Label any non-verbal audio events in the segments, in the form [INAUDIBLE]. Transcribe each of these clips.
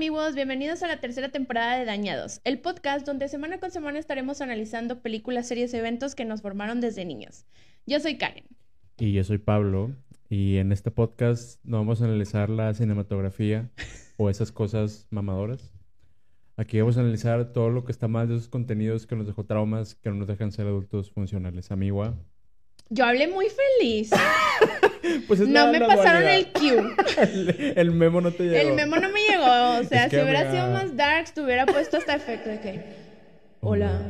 amigos, bienvenidos a la tercera temporada de Dañados, el podcast donde semana con semana estaremos analizando películas, series, eventos que nos formaron desde niños. Yo soy Karen. Y yo soy Pablo. Y en este podcast no vamos a analizar la cinematografía o esas cosas mamadoras. Aquí vamos a analizar todo lo que está mal de esos contenidos que nos dejó traumas, que no nos dejan ser adultos funcionales. Amigua. Yo hablé muy feliz. Pues es no me pasaron dualidad. el cue. [LAUGHS] el, el memo no te llegó. El memo no me llegó. O sea, Es que, si hubiera sido más darks, te hubiera puesto hasta efecto de que. Hola.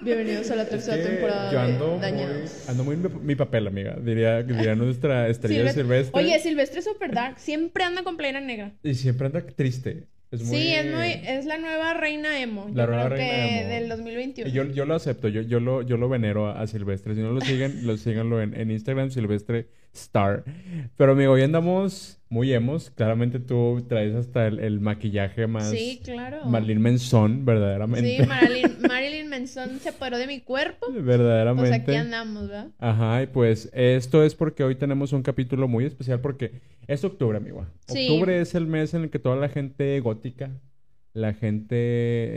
Bienvenidos a la Es tercera que temporada yo ando muy, Dañados. ando muy mi papel, amiga. Diría, diría nuestra estrella Silvestre- silvestre. Oye, Silvestre es super dark. Siempre anda con playera negra. Y siempre anda triste. Es muy... Sí, es, muy, es la nueva reina emo. La yo nueva creo reina que emo. del 2021. Y Yo, yo lo acepto, yo, yo, lo, yo lo venero a, a Silvestre. Si no lo siguen, lo síganlo en, en Instagram, Silvestre Star. Pero amigo, hoy andamos muy emos. Claramente tú traes hasta el, el maquillaje más Sí, claro. Marilyn Manson, verdaderamente. Sí, Marilyn, Marilyn Manson se apoderó de mi cuerpo. [LAUGHS] verdaderamente. Pues aquí andamos, ¿verdad? Ajá, y pues esto es porque hoy tenemos un capítulo muy especial porque es octubre, amigo. Sí. Octubre es el mes en el que toda la gente gótica, la gente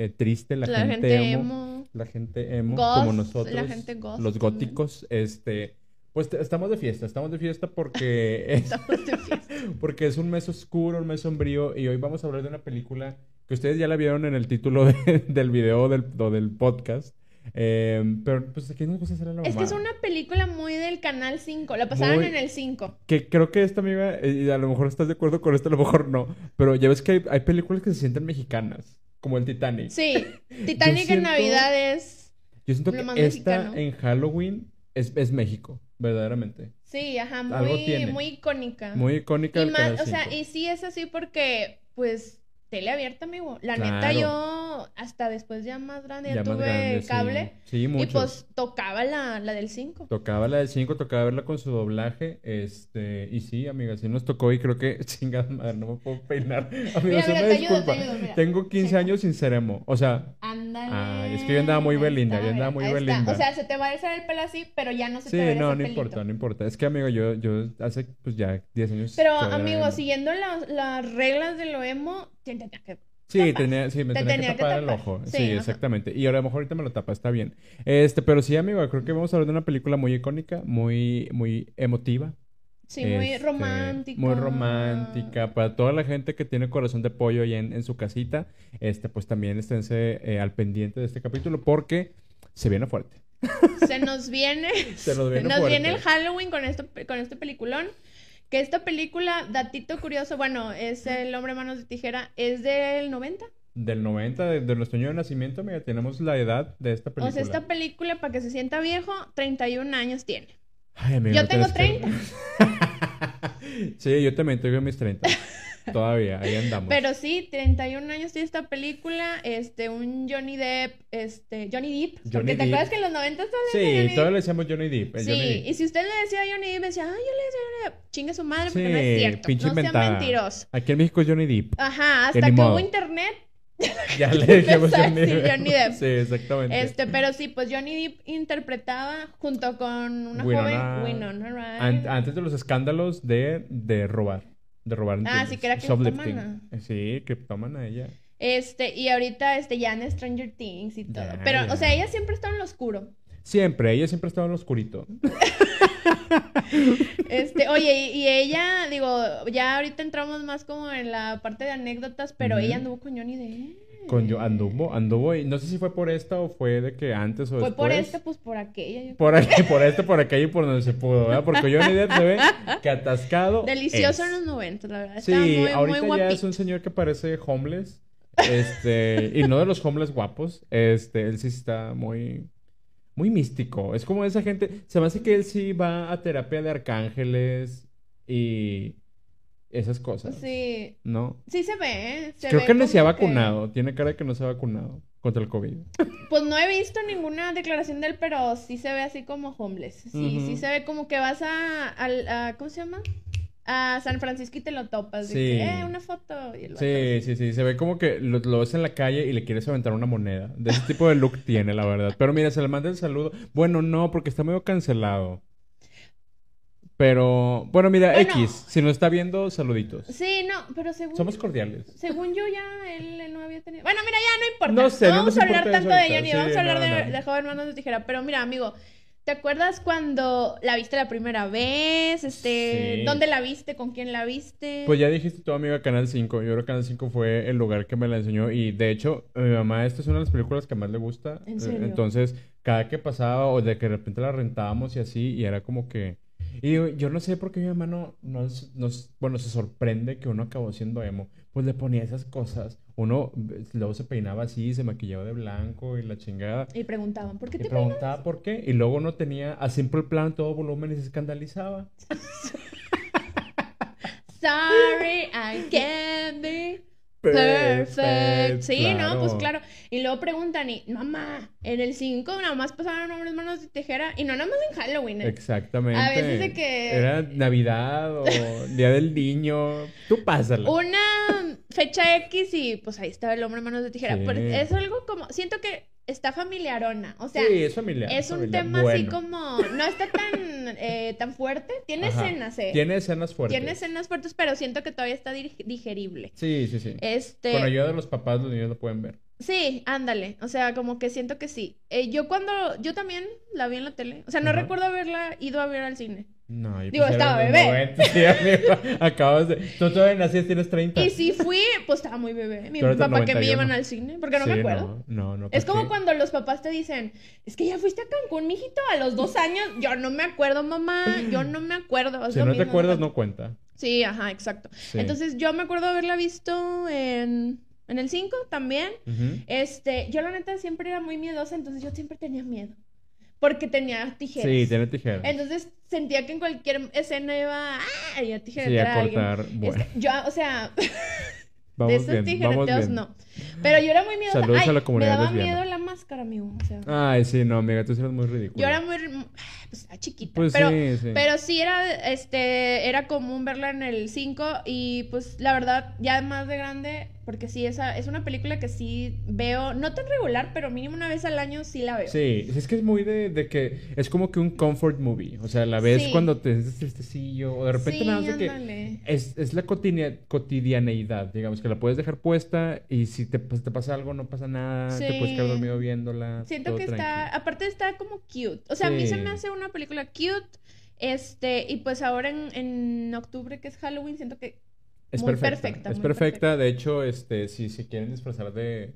eh, triste, la, La, gente, gente emo, emo. la gente emo, Goth, como nosotros, la gente goth los también. góticos, este, pues estamos de fiesta, estamos de fiesta porque [LAUGHS] es, Estamos de fiesta. [LAUGHS] porque es un mes oscuro, un mes sombrío y hoy vamos a hablar de una película que ustedes ya la vieron en el título de- del video o del, o del podcast. Eh, pero pues aquí nos gusta hacer la Es que es una película muy del Canal 5. La pasaron Muy- en el 5. Que creo que esta amiga, eh, y a lo mejor estás de acuerdo con esto, a lo mejor no. Pero ya ves que hay, hay películas que se sienten mexicanas, como el Titanic. Sí, [LAUGHS] Titanic en Navidad es... Yo siento que esta mexicano. en Halloween es, es México, verdaderamente. Sí, ajá, Algo muy, tiene. muy icónica. Muy icónica y más, o sea, 5. y sí es así porque, pues, tele abierta, amigo. La neta, Claro. yo hasta después ya más grande ya, tuve grande, sí. cable. Sí, y muchos. pues tocaba la, la del 5. Tocaba la del 5, tocaba verla con su doblaje. Este, y sí, amiga, sí nos tocó y creo que, [LAUGHS] chingada madre, no me puedo peinar. Amiga, Mira, me te ayudo, te ayudo. Tengo 15 Sí. años sin seremo. O sea, Ándale. Ay, es que yo andaba muy belinda, yo andaba muy belinda. O sea, se te va a alzar el pelo así, pero ya no se sí, te va a no, ese no pelito. importa, no importa. Es que, amigo, yo, yo hace pues ya 10 años. Pero, amigo, siguiendo las, las reglas de lo emo, te- te- te- Sí, tenía, sí, me Te tenía, tenía que que tapar el ojo. Sí, Sí, exactamente. Y ahora a lo mejor ahorita me lo tapa, está bien. Este, pero sí, amigo, creo que vamos a hablar de una película muy icónica, muy, muy emotiva. Sí, muy Este, romántica. Muy romántica. Para toda la gente que tiene corazón de pollo ahí en, en su casita, este, pues también esténse eh, al pendiente de este capítulo porque se viene fuerte. [LAUGHS] Se nos viene, [LAUGHS] Se nos viene nos fuerte. viene el Halloween con esto, con este peliculón. Que esta película, datito curioso, bueno, es El hombre manos de tijera, es del 90. Del 90, de, de nuestro año de nacimiento, mira, tenemos la edad de esta película. O sea, esta película, para que se sienta viejo, 31 años tiene. Ay, amigo, Yo no tengo tienes que- [LAUGHS] sí, yo también tengo mis 30. [LAUGHS] Todavía, ahí andamos. Pero sí, 31 años tiene esta película, este, un Johnny Depp, este, Johnny Depp, porque Johnny te acuerdas que en los 90 estaba Sí, todos le decíamos Johnny Depp. Sí, Johnny Depp. y si usted le decía a Johnny Depp, decía, ay, yo le decía a Johnny Depp, chingue su madre, porque Sí, no es cierto, no sea inventada. mentiroso. Aquí en México es Johnny Depp. Ajá, hasta que modo. hubo internet, [LAUGHS] Ya le dijimos Johnny Depp. Johnny Depp. Sí, exactamente. este, pero sí, pues Johnny Depp interpretaba junto con una Winona- joven, Winona Ryder. An- antes de los escándalos de, de robar. De robar. Ah, sí, que era criptómana. Sí, criptómana ella. Este, y ahorita, este, ya en Stranger Things y todo. Pero, o sea, ella siempre está en lo oscuro. Siempre, ella siempre estaba en lo oscurito. [LAUGHS] Este, oye, y, y ella, digo, ya ahorita entramos más como en la parte de anécdotas, pero Ujú. ella anduvo con Johnny Depp. Con yo anduvo, anduvo y no sé si fue por esta o fue de que antes o Fue por después. esta, pues por aquella. Por aquí, por este, por aquello y por donde se pudo, ¿verdad? Porque Johnny Depp se ve que atascado. Delicioso es. en los 90, la verdad. Sí, muy, ahorita muy ya es un señor que parece homeless. Este, y no de los homeless guapos. Este, él sí está muy, muy místico. Es como esa gente. Se me hace que él sí va a terapia de arcángeles y esas cosas. Sí, ¿No? sí se ve, ¿eh? Se Creo ve que no se ha que- vacunado. Tiene cara de que no se ha vacunado contra el COVID. Pues no he visto ninguna declaración de él, pero sí se ve así como homeless. Sí, sí se ve como que vas a, al- a- ¿cómo se llama? A San Francisco y te lo topas. Sí. que, eh, una foto. Y el Sí, sí, sí. Se ve como que lo, lo ves en la calle y le quieres aventar una moneda. De ese tipo de look [LAUGHS] tiene, la verdad. Pero mira, se le manda el saludo. Bueno, no, porque está medio cancelado. Pero, bueno, mira, Bueno. X, si nos está viendo, saluditos. Sí, no, pero según, Somos cordiales. según yo ya él, él no había tenido... Bueno, mira, ya no importa. No sé, no vamos nos a hablar tanto de ella ni Sí, vamos a hablar no, de, no. de Joven Manos de Tijera. Pero mira, amigo, ¿te acuerdas cuando la viste la primera vez? Este, Sí. ¿Dónde la viste? ¿Con quién la viste? Pues ya dijiste tu amiga Canal 5. Yo creo que Canal 5 fue el lugar que me la enseñó. Y de hecho, a mi mamá, esta es una de las películas que más le gusta. ¿En Eh, serio? Entonces, cada que pasaba o de que de repente la rentábamos y así, y era como que. Y digo, yo no sé por qué mi mamá no, no, no bueno, se sorprende que uno acabó siendo emo. Pues le ponía esas cosas. Uno eh, luego se peinaba así, se maquillaba de blanco y la chingada. Y preguntaban, ¿por qué Y te peinas? preguntaba por qué. Y luego uno tenía a simple plan todo volumen y se escandalizaba. [LAUGHS] Sorry, I can't be perfect. Sí, no, pues claro. Y luego preguntan, y mamá, en el 5 nada más pasaban hombres manos de tijera y no nada más en Halloween. ¿eh? Exactamente. A veces de que- Era Navidad o Día del Niño. Tú pásala. Una fecha X y pues ahí estaba el hombre manos de tijera. Sí. Porque es algo como, siento que está familiarona. O sea, sí, es familiar. es un familiar. tema así como, no está tan, eh, tan fuerte. Tiene Ajá. escenas, ¿eh? Tiene escenas fuertes. Tiene escenas fuertes, pero siento que todavía está dig- digerible. Sí, sí, sí. Este. Con ayuda de los papás, los niños lo pueden ver. Sí, ándale. O sea, como que siento que sí. Eh, yo cuando. Yo también la vi en la tele. O sea, no Ajá. recuerdo haberla ido a ver al cine. No, yo Digo, estaba bebé. 90, [LAUGHS] sí. Acabas de. Tú todavía naciste, tienes 30. Y si fui, pues estaba muy bebé. Mi papá que me 91. llevan al cine, porque no Sí, me acuerdo. No, no, no. Es ¿por como cuando los papás te dicen, es que ya fuiste a Cancún, mijito, a los dos años. Yo no me acuerdo, mamá. Yo no me acuerdo. Es Si no te acuerdas, ¿no? cuenta. Sí, ajá, exacto. Sí. Entonces, yo me acuerdo haberla visto en, en el 5 también. Este, yo la neta siempre era muy miedosa, entonces yo siempre tenía miedo. Porque tenía tijeras. Sí, tiene tijera. Entonces sentía que en cualquier escena iba ¡ah! y a Sí, tijeretear a cortar. Bueno, Este, yo, o sea, [LAUGHS] de esos tijereteos no. Pero yo era muy miedosa. Saludos Ay, a la comunidad me daba lesbiana. miedo la máscara, amigo. O sea, Ay, sí, no, amiga, tú sí eres muy ridícula. yo era muy pues chiquita, Pues pero sí, sí. pero sí era este era común verla en el 5 y pues la verdad ya más de grande porque sí esa es una película que sí veo no tan regular, pero mínimo una vez al año sí la veo. Sí, es que es muy de, de que es como que un comfort movie. O sea, la ves Sí. cuando te sientes tristecillo o de repente Sí, nada más de que es, es la cotidia- cotidianeidad, digamos, que la puedes dejar puesta y si te, pues, te pasa algo no pasa nada, te puedes quedar dormido viéndola. Siento que está, aparte está como cute. O sea, a mí se me hace una película cute. Este, y pues ahora en, en octubre, que es Halloween, siento que Es muy perfecta. perfecta, es muy perfecta. De hecho, este, si se quieren disfrazar de,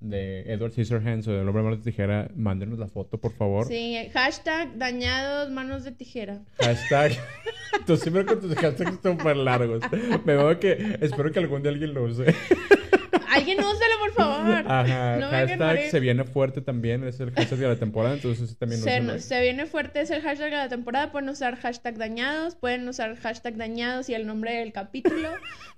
de Edward Scissorhands o del hombre manos de tijera, mándenos la foto, por favor. sí, hashtag dañados manos de tijera. Hashtag. [LAUGHS] Tú siempre con tus hashtags súper largos. Me veo que espero que algún día alguien lo use. Alguien úselo, por favor. Ajá. No hashtag se viene fuerte también. Es el hashtag de la temporada. Entonces también Se, úsenlo. se viene fuerte, es el hashtag de la temporada. Pueden usar hashtag dañados, pueden usar hashtag dañados y el nombre del capítulo.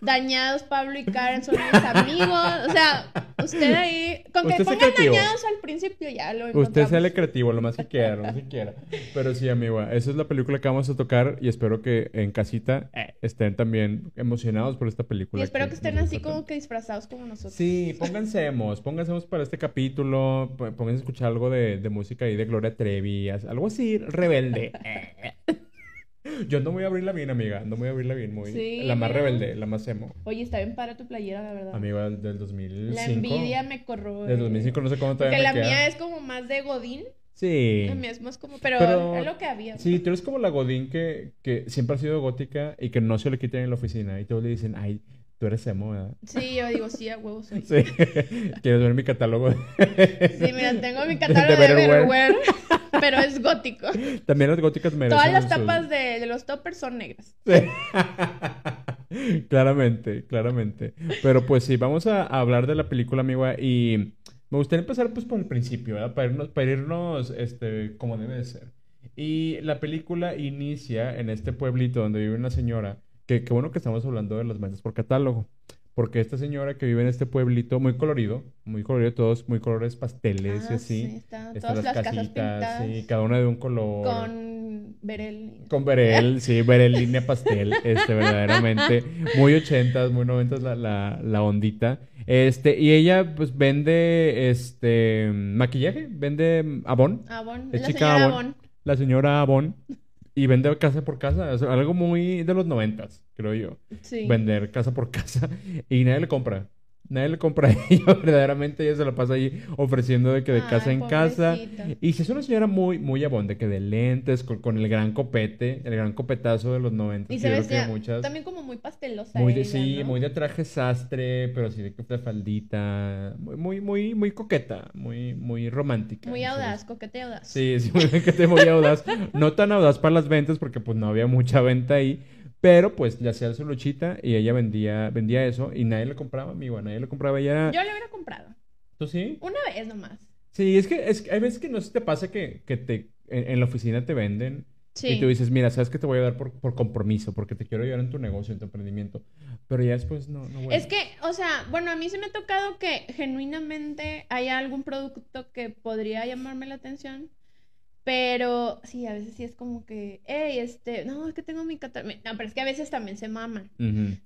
dañados, Pablo y Karen son mis amigos. O sea, usted ahí, con que Usted pongan dañados al principio ya lo Usted encontramos. sale creativo, lo más que quiera, lo más que quiera. Pero sí, amigo, esa es la película que vamos a tocar y espero que en casita eh, estén también emocionados por esta película. Y espero que estén nos así como que disfrazados como nosotros. Sí, pónganse emos, pónganse emos para este capítulo, pónganse a escuchar algo de, de música ahí de Gloria Trevi, algo así, rebelde. [LAUGHS] Yo ando muy a abrirla bien, amiga, ando muy a abrirla bien, muy... Sí, la más rebelde, la más emo. Oye, está bien para tu playera, la verdad. Amiga del, del 2005. la envidia me corroe. Del 2005 no sé cómo todavía Porque la queda. mía es como más de Godín. Sí. La mía es más como. Pero, Pero- es lo que había. Sí, tú eres como la Godín que, que siempre ha sido gótica y que no se le quitan en la oficina. Y todos le dicen, ay, tú eres emo, ¿verdad? Sí, yo digo, sí, a huevo soy. Sí. [LAUGHS] ¿Quieres ver mi catálogo? Sí, mira, tengo mi catálogo De de Betterware. [LAUGHS] Pero es gótico. También las góticas merecen Todas las tapas de, de los toppers son negras. Sí. [LAUGHS] claramente, claramente. Pero pues sí, vamos a, a hablar de la película, amiga, y me gustaría empezar pues por el principio, ¿verdad? Para irnos, para irnos este, como debe de ser. Y la película inicia en este pueblito donde vive una señora, que qué bueno que estamos hablando de las ventas por catálogo. Porque esta señora que vive en este pueblito, muy colorido, muy colorido, todos muy colores pasteles y Ah, así. sí, están Están todas las casas casitas, pintadas sí, cada una de un color. con Berel. Con Berel, sí, Berel línea pastel, [LAUGHS] este, verdaderamente. Muy ochentas, muy noventas la, la, la ondita. Este, y ella, pues, vende, este, maquillaje, vende Avon. Avon. Es La chica señora Avon. Avon. La señora Avon. Y vende casa por casa. O sea, algo muy de los noventas, creo yo. Sí. Vender casa por [LAUGHS] casa. Y nadie le compra. Nadie le compra a ella, [LAUGHS] verdaderamente ella se la pasa ahí ofreciendo de que de Ay, casa en casa. Y si es una señora muy, muy abonde, que de lentes, con, con el gran copete, el gran copetazo de los 90. Y creo que muchas... también como muy pastelosa. Muy de, ella, sí, ¿no? muy de traje sastre, pero sí de, de faldita. Muy, muy, muy, muy coqueta, muy, muy romántica. Muy audaz, coquete audaz. Sí, sí, [LAUGHS] muy coqueta y muy audaz. No tan audaz para las ventas porque pues no había mucha venta ahí. Pero pues le hacía su luchita y ella vendía, vendía eso y nadie le compraba, amigo, nadie le compraba. Ella... Yo le hubiera comprado. ¿Tú sí? Una vez nomás. Sí, es que, es que hay veces que no se te pasa que, que te, en, en la oficina te venden Sí. y tú dices, mira, sabes que te voy a dar por, por compromiso, porque te quiero ayudar en tu negocio, en tu emprendimiento. Pero ya después no, no. Es que, o sea, bueno, a mí se me ha tocado que genuinamente haya algún producto que podría llamarme la atención. Pero sí, a veces sí es como que, hey, este, no, es que tengo mi catálogo. No, pero es que a veces también se maman.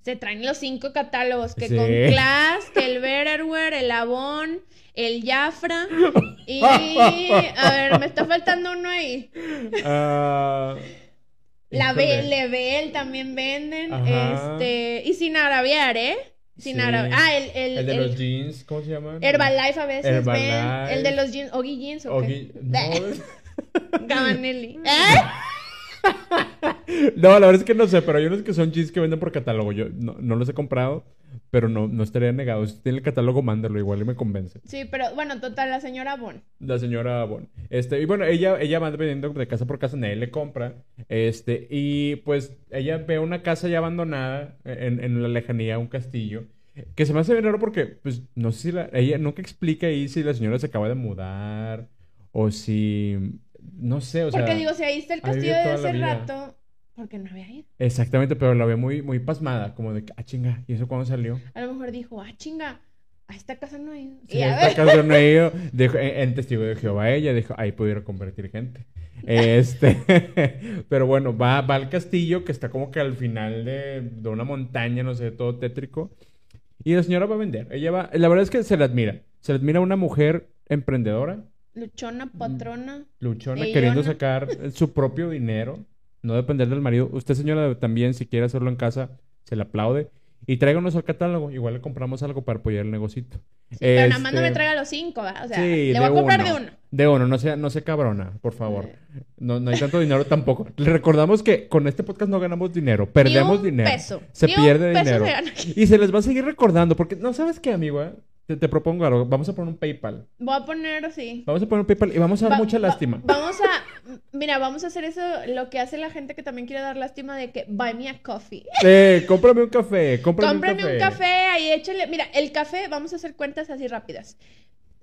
Se traen los cinco catálogos, que Sí. con Class, que el Betterware, el Avon, el Jafra. Y, a ver, me está faltando uno ahí. Ah, La. B, Lebel también venden. Ajá. Este, y sin agraviar, ¿eh? Sin Sí. Ah, el, el, El de el los jeans, ¿cómo se llama? Herbalife a veces Herbalife. ven. El de los jeans, Oggy Jeans o Oggy- qué. No, [LAUGHS] Gabanelli. ¿Eh? no, la verdad es que no sé, pero hay unos que son jeans que venden por catálogo. Yo no, no los he comprado, pero no, no estaría negado. Si tiene el catálogo, mándalo, igual y me convence. Sí, pero bueno, total, la señora Bon. La señora Bon. Este, y bueno, ella, ella va vendiendo de casa por casa, nadie le compra. Este, y pues ella ve una casa ya abandonada en, en la lejanía, un castillo. Que se me hace bien raro porque, pues, no sé si la, ella nunca explica ahí si la señora se acaba de mudar o si, no sé, o sea. Porque digo, si ahí está el castillo de la hace rato, ¿por qué no había ido? Exactamente, pero la ve muy, muy pasmada, como de, que, ah, chinga, ¿y eso cuándo salió? A lo mejor dijo, ah, chinga, a esta casa no he ido. Sí, Y a esta ver, casa no he ido. [LAUGHS] Dijo, en, testigo de Jehová ella dijo, ahí pudiera convertir gente. [LAUGHS] Este, [LAUGHS] pero bueno, va, va al castillo que está como que al final de, de una montaña, no sé, todo tétrico. Y la señora va a vender. Ella va, la verdad es que se le admira. Se le admira una mujer emprendedora, luchona, patrona. luchona, Ellona. queriendo sacar su propio dinero, no depender del marido. Usted, señora, también, si quiere hacerlo en casa, se le aplaude. Y tráiganos al catálogo. Igual le compramos algo para apoyar el negocito. Sí, pero nada más no me Este, traiga los cinco, ¿verdad? O sea, Sí, le voy a comprar de uno. De uno, no sea, no sea cabrona, por favor. No, no hay tanto dinero tampoco. [LAUGHS] Le recordamos que con este podcast no ganamos dinero, perdemos Ni un dinero. peso. Se Ni un pierde peso dinero. se gana aquí. Y se les va a seguir recordando, porque no sabes qué, amigo, ¿eh? Te, te propongo algo. Vamos a poner un PayPal. Voy a poner así. Vamos a poner un PayPal y vamos a dar Va- mucha va- lástima. Vamos a, [LAUGHS] mira, vamos a hacer eso, lo que hace la gente que también quiere dar lástima de que buy me a coffee. [LAUGHS] Eh, cómprame un café, cómprame, Cómprame un un café. café, ahí échale. Mira, el café, vamos a hacer cuentas así rápidas.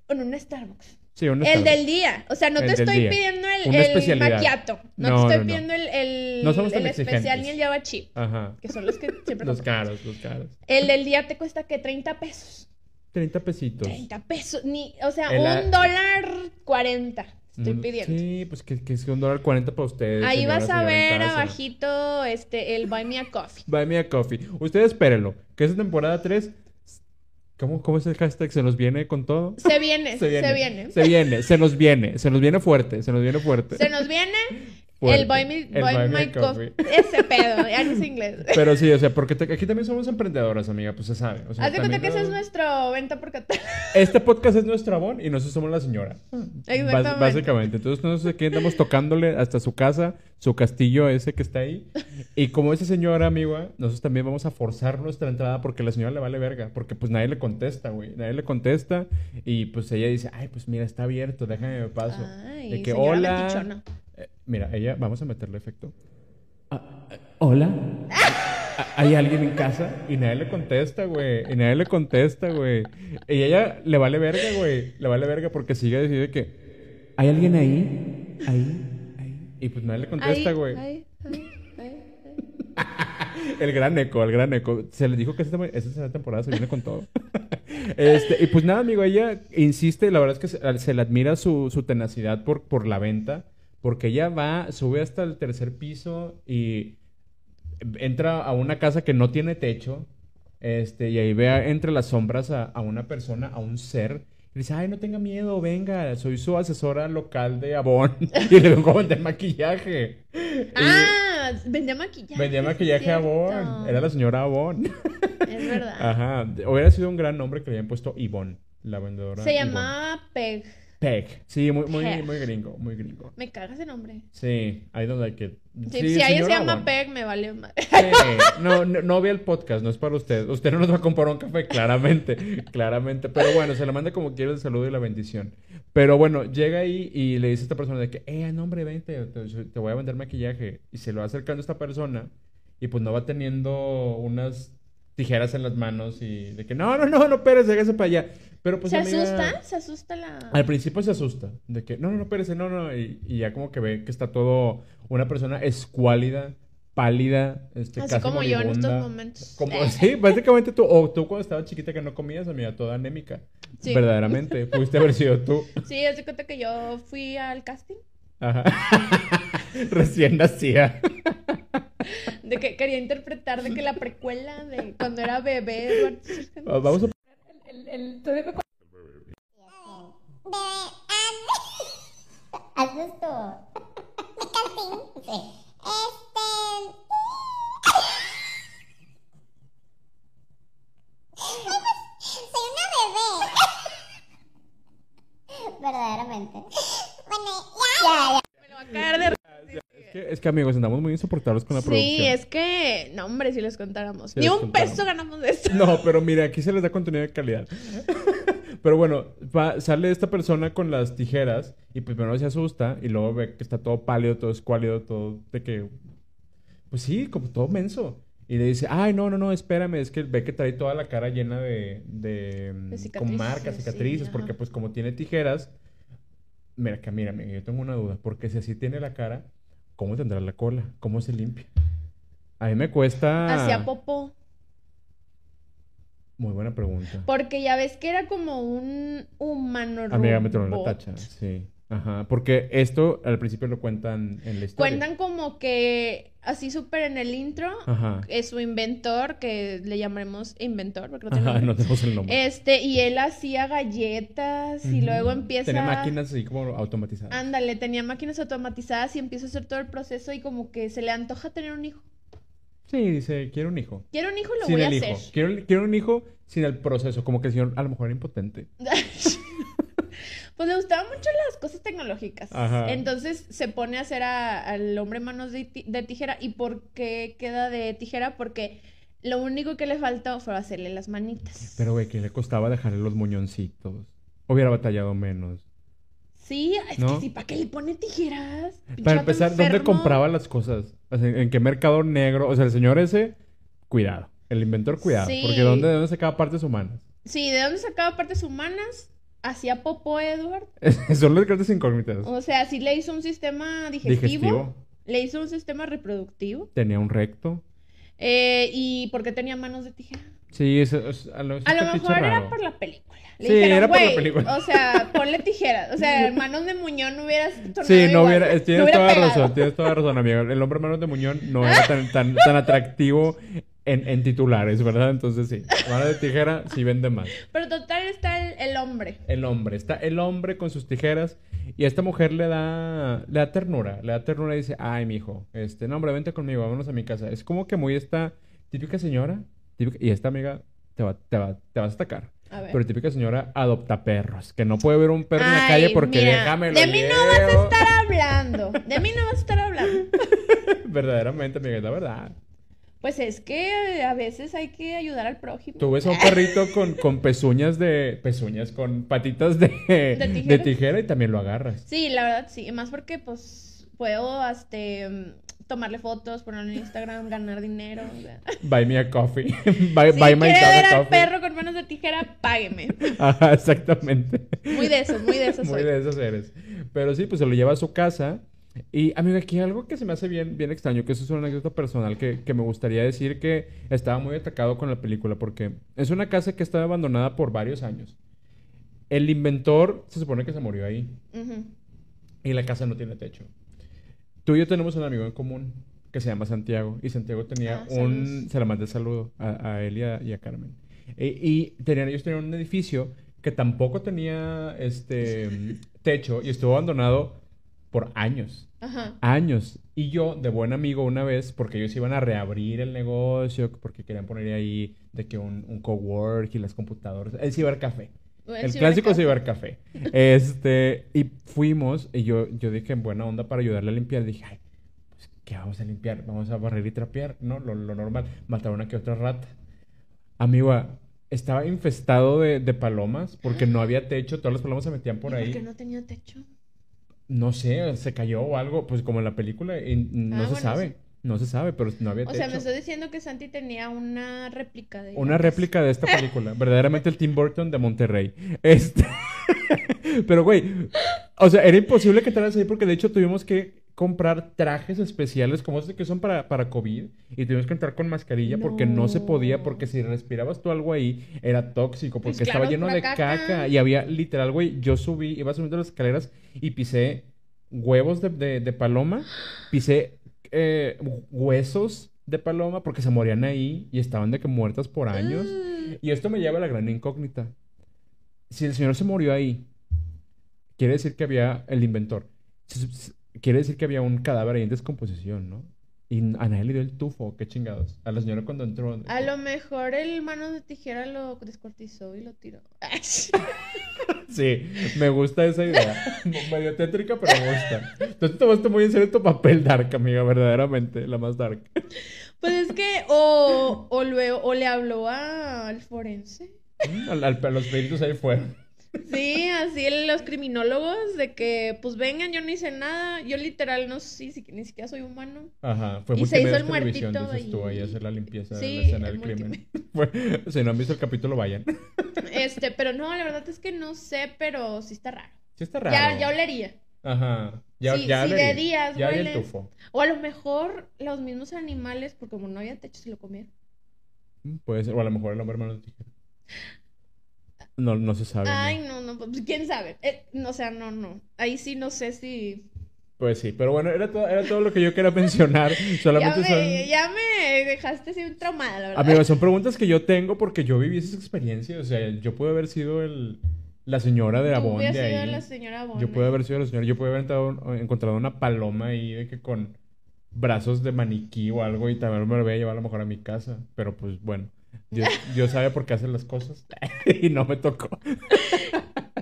En un Starbucks. Sí, un El Starbucks. del día. O sea, no El te estoy día. pidiendo el, el macchiato. No, No, te estoy no, no. pidiendo el, el, No somos tan el especial ni el Java Chip. Ajá. Que son los que siempre Los caros, los caros. El del día te cuesta que 30 pesos. 30 pesitos. 30 pesos. Ni, o sea, El a- un dólar 40. Estoy Mm, pidiendo. Sí, pues que, que es un dólar 40 para ustedes. Ahí señora, vas a ver abajito este, el Buy Me a Coffee. Buy me a coffee. Ustedes espérenlo. Que esta temporada 3. ¿Cómo, ¿Cómo es el hashtag? ¿Se nos viene con todo? Se viene, [LAUGHS] se viene. Se viene, se nos viene. Se nos viene fuerte. Se nos viene fuerte. Se nos viene [LAUGHS] Fuerte. el Buy Me, El Me My Coffee. Coffee. [LAUGHS] Ese pedo, ya no es inglés. [LAUGHS] Pero sí, o sea, porque te- aquí también somos emprendedoras, amiga. Pues se sabe. O sea, Haz de cuenta que ese es nuestro venta por catálogo. [LAUGHS] Este podcast es nuestro abón y nosotros somos la señora. Exactamente. Bas- básicamente. Entonces nosotros aquí andamos tocándole hasta su casa, su castillo ese que está ahí. Y como esa señora, amiga, nosotros también vamos a forzar nuestra entrada porque la señora le vale verga. Porque pues nadie le contesta, güey. Nadie le contesta. Y pues ella dice, ay, pues mira, está abierto, déjame me paso. Ay, de que hola. metichona. Eh, mira, ella, vamos a meterle efecto. Ah, eh, hola. [LAUGHS] ¿Hay alguien en casa? Y nadie le contesta, güey. Y nadie le contesta, güey. Y ella le vale verga, güey. Le vale verga porque sigue diciendo que... ¿Hay alguien ahí? Ahí, ahí. Y pues nadie le contesta, güey. [LAUGHS] El gran eco, el gran eco. Se le dijo que esta, esta temporada se viene con todo. [LAUGHS] este, y pues nada, amigo, ella insiste, la verdad es que se, se le admira su, su tenacidad por, por la venta, porque ella va, sube hasta el tercer piso y entra a una casa que no tiene techo, este, y ahí ve entre las sombras a, a una persona, a un ser, Y dice, ay, no tenga miedo, venga, soy su asesora local de Avon. [LAUGHS] y le vengo a vender maquillaje. Ah, vendía maquillaje. Vendía maquillaje a Avon. Era la señora Avon. Es verdad. [LAUGHS] Ajá. Hubiera sido un gran nombre que le habían puesto Yvonne, la vendedora. Se llamaba Peg. Peg. Sí, muy, muy, muy gringo, muy gringo. Me caga ese nombre. Sí, ahí donde hay que. Sí, si alguien se llama Peg, me vale más. Sí, no, no, no ve el podcast, no es para usted. Usted no nos va a comprar un café, claramente. claramente. Pero bueno, se le manda como quiere el saludo y la bendición. Pero bueno, llega ahí y le dice a esta persona de que, eh, no, hombre, vente, te, voy a vender maquillaje. Y se lo va acercando a esta persona y pues no va teniendo unas tijeras en las manos y de que no, no, no, no, Pérez, hágase para allá. Pero pues ¿Se asusta? ¿Se asusta la...? Al principio se asusta, de que no, no, no, Pérez, no, no, y, y, ya como que ve que está todo una persona escuálida, pálida, este, Así como yo en estos momentos. Como, [LAUGHS] sí, básicamente tú, o tú cuando estabas chiquita que no comías, amiga, toda anémica. Sí. Verdaderamente, pudiste haber sido tú. [LAUGHS] Sí, hace cuenta que yo fui al casting. Ajá. [LAUGHS] Recién nacía. De que quería interpretar de que la precuela de cuando era bebé. Vamos a el, el, todavía me... Casting, sí. Este... [LAUGHS] Soy una bebé. Verdaderamente. Bueno, ya, ya, ya. Me lo va a caer de es que, amigos, andamos muy insoportables con la producción. Sí, es que, no, hombre, si les contáramos. Ni un peso ganamos de esto. No, pero mire, aquí se les da contenido de calidad. [LAUGHS] pero bueno, sale esta persona con las tijeras y pues primero se asusta y luego ve que está todo pálido, todo escuálido, todo de que. Pues sí, como todo menso. Y le dice, ay, no, no, no, espérame, es que ve que trae toda la cara llena de, de, con marcas, cicatrices, porque pues como tiene tijeras, mira, que mírame, yo tengo una duda, porque si así tiene la cara, ¿Cómo tendrá la cola? ¿Cómo se limpia? A mí me cuesta. Hacía popó. Muy buena pregunta. Porque ya ves que era como un humano Amiga, me tronó la tacha, sí. Ajá, porque esto al principio lo cuentan en la historia. Cuentan como que así súper en el intro es su inventor, que le llamaremos inventor, porque no, Ajá, no tenemos el nombre. Este, y él hacía galletas y luego empieza... Tenía máquinas así como automatizadas. Ándale, tenía máquinas automatizadas y empieza a hacer todo el proceso y como que se le antoja tener un hijo. Sí, dice, quiero un hijo. Quiero un hijo, lo voy a hacer. Quiero, quiero un hijo sin el proceso, como que el señor a lo mejor era impotente. [LAUGHS] pues le gustaban mucho las cosas tecnológicas. Entonces se pone a hacer al hombre manos de, tijera. ¿Y por qué queda de tijera? Porque lo único que le faltó fue hacerle las manitas. Pero, güey, que le costaba dejarle los muñoncitos. Hubiera batallado menos. Sí, es que sí, ¿para qué le pone tijeras? Para empezar, ¿dónde compraba las cosas? ¿En qué mercado negro? O sea, el señor ese, cuidado. El inventor, cuidado. Porque ¿dónde, ¿de dónde sacaba partes humanas? Sí, ¿de dónde sacaba partes humanas? Hacía popó Edward. [LAUGHS] Son las grandes incógnitas. O sea, sí le hizo un sistema digestivo, Le hizo un sistema reproductivo. Tenía un recto. Eh, ¿Y por qué tenía manos de tijera? Sí, eso, a lo, mejor era por la película. Le sí, era por la película. O sea, [LAUGHS] ponle tijera. O sea, manos de Muñón no hubieras Sí, no hubiera, tienes toda razón, tienes toda razón, amigo. El hombre manos de Muñón no era tan, tan, tan [LAUGHS] atractivo en, titulares, ¿verdad? Entonces sí, mano de tijera sí vende más. Pero total está el, hombre. El hombre, está el hombre con sus tijeras y a esta mujer le da, le da ternura, le da ternura y dice, ay, mi hijo, este, no, hombre, vente conmigo, vámonos a mi casa. Es como que muy esta típica señora, y esta amiga te va, te va, te vas a atacar. A ver. Pero típica señora adopta perros, que no puede ver un perro en la calle porque déjame De mí no vas a estar hablando. De mí no vas a estar hablando. [LAUGHS] Verdaderamente, amiga, es la verdad. Pues es que a veces hay que ayudar al prójimo. Tú ves a un perrito [LAUGHS] con, con pezuñas de. pezuñas, con patitas de, ¿De, tijera? y también lo agarras. Sí, la verdad sí. Más porque, pues, puedo este, tomarle fotos, ponerlo en Instagram, ganar dinero. [LAUGHS] Buy me a coffee. [LAUGHS] buy, buy my ver al perro con manos de tijera, págueme. Ajá, exactamente. Muy de esos, muy de esos. Muy de esos eres. Pero sí, pues se lo lleva a su casa. Y, amigo, aquí algo que se me hace bien, bien extraño, que eso es una anécdota personal que, que, me gustaría decir que estaba muy atacado con la película, porque es una casa que estaba abandonada por varios años. El inventor se supone que se murió ahí. Y la casa no tiene techo. Tú y yo tenemos un amigo en común que se llama Santiago. Y Santiago tenía ah, un... Se la mandé saludo a, a él y a, Carmen. E, y tenían, ellos tenían un edificio que tampoco tenía este [LAUGHS] techo y estuvo abandonado por años. Ajá. Años. Y yo, de buen amigo, una vez, porque ellos iban a reabrir el negocio, porque querían poner ahí de que un, un cowork y las computadoras, el cibercafé. El, clásico cibercafé. Este, y fuimos, y yo, yo dije en buena onda para ayudarle a limpiar. Dije, ay, pues, ¿qué vamos a limpiar? Vamos a barrer y trapear, ¿no? Lo, lo normal. Matar una que otra rata. Amigo, estaba infestado de, de palomas porque no había techo. Todas las palomas se metían por ¿Y ahí. ¿Por qué no tenía techo? No sé, se cayó o algo, pues como en la película, y no Ah, se bueno, sabe. No se sabe, pero no había O sea, me estás diciendo que Santi tenía una réplica de Una réplica de esta [LAUGHS] película. Verdaderamente el Tim Burton de Monterrey. Este. [LAUGHS] Pero, güey. O sea, era imposible que entraras ahí porque de hecho tuvimos que comprar trajes especiales como esos que son para, para COVID. Y tuvimos que entrar con mascarilla porque no se podía. Porque si respirabas tú algo ahí, era tóxico. Porque Pues estaba claro, lleno de caca. caca. Y había literal, güey. Yo subí, iba subiendo las escaleras y pisé huevos de, de- de paloma. Pisé eh, huesos de paloma porque se morían ahí y estaban de que muertas por años. Mm. Y esto me lleva a la gran incógnita. Si el señor se murió ahí, quiere decir que había el inventor. Quiere decir que había un cadáver ahí en descomposición, ¿no? Y a nadie le dio el tufo, qué chingados. A la señora cuando entró. A lo mejor el mano de tijera lo descortizó y lo tiró. [LAUGHS] Sí, me gusta esa idea. Medio tétrica, pero me gusta. Entonces tomaste muy en serio tu papel dark, amiga, verdaderamente, la más dark. Pues es que o, o, luego, o le habló al forense. Al- al- a los peritos ahí fueron. Sí, así los criminólogos de que pues vengan, yo no hice nada, yo literal no sé si ni siquiera soy humano. Ajá, fue Y se hizo el muertito dices tú, ahí hacer la limpieza de Sí, la escena del crimen. [LAUGHS] Si no han visto el capítulo, vayan. [LAUGHS] Este, pero no, la verdad es que no sé, pero sí está raro. Sí está raro. Ya, ya olería. Ajá. Ya, Sí, ya sí, de días Ya el tufo. O a lo mejor los mismos animales, porque como no había techo, se lo comieron. Mm, Puede ser, o a lo mejor el hombre hermano de tijera. [LAUGHS] No, no se sabe. Ay, ¿no? no, no, pues quién sabe. Eh, no, o sea, no, no. Ahí sí no sé si. Pues sí, pero bueno, era todo, era todo lo que yo quería [LAUGHS] mencionar. Ya Solamente me, son. ya me dejaste así traumada, la verdad. Amigos, son preguntas que yo tengo porque yo viví esas experiencias. O sea, yo pude haber sido el, la señora de sido ahí. la señora. Yo pude haber sido la señora. Yo pude haber entrado- encontrado una paloma ahí de que con brazos de maniquí o algo y también me lo voy a llevar a lo mejor a mi casa. Pero pues bueno, Dios, Dios sabe por qué hacen las cosas [LAUGHS] y no me tocó.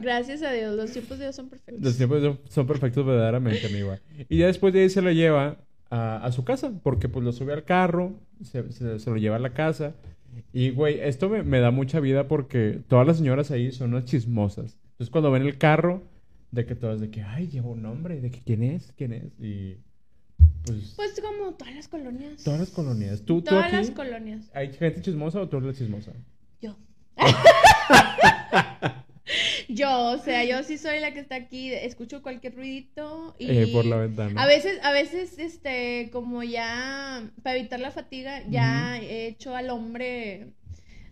Gracias a Dios, los tiempos de Dios son perfectos. Los tiempos son, son perfectos verdaderamente, amiga. Y ya después de ahí se lo lleva a, a su casa, porque pues lo sube al carro, se, se- se lo lleva a la casa. Y, güey, esto me, me da mucha vida porque todas las señoras ahí son unas chismosas. Entonces cuando ven el carro, de que todas de que, ay, lleva un nombre, de que quién es, quién es. Y pues, Pues como todas las colonias. todas las colonias. ¿Tú, tú Todas aquí? las colonias. ¿Hay gente chismosa o tú eres chismosa? Yo. [LAUGHS] yo, o sea, yo sí soy la que está aquí, escucho cualquier ruidito y Eh, por la ventana. a veces, a veces, este, como ya, para evitar la fatiga, ya he hecho al hombre,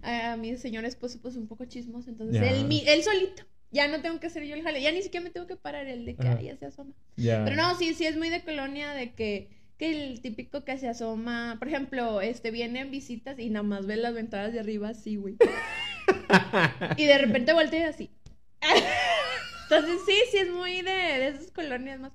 a mi señor esposo, pues un poco chismoso, entonces Ya. él, mi- él solito, ya no tengo que hacer yo el jale, ya ni siquiera me tengo que parar el de que, ay, ya se asoma. Pero no, sí, sí es muy de colonia de que, que el típico que se asoma, por ejemplo, este vienen visitas y nada más ven las ventanas de arriba así, güey. [LAUGHS] y de repente voltea así. [LAUGHS] Entonces sí, sí es muy de, de esas colonias más,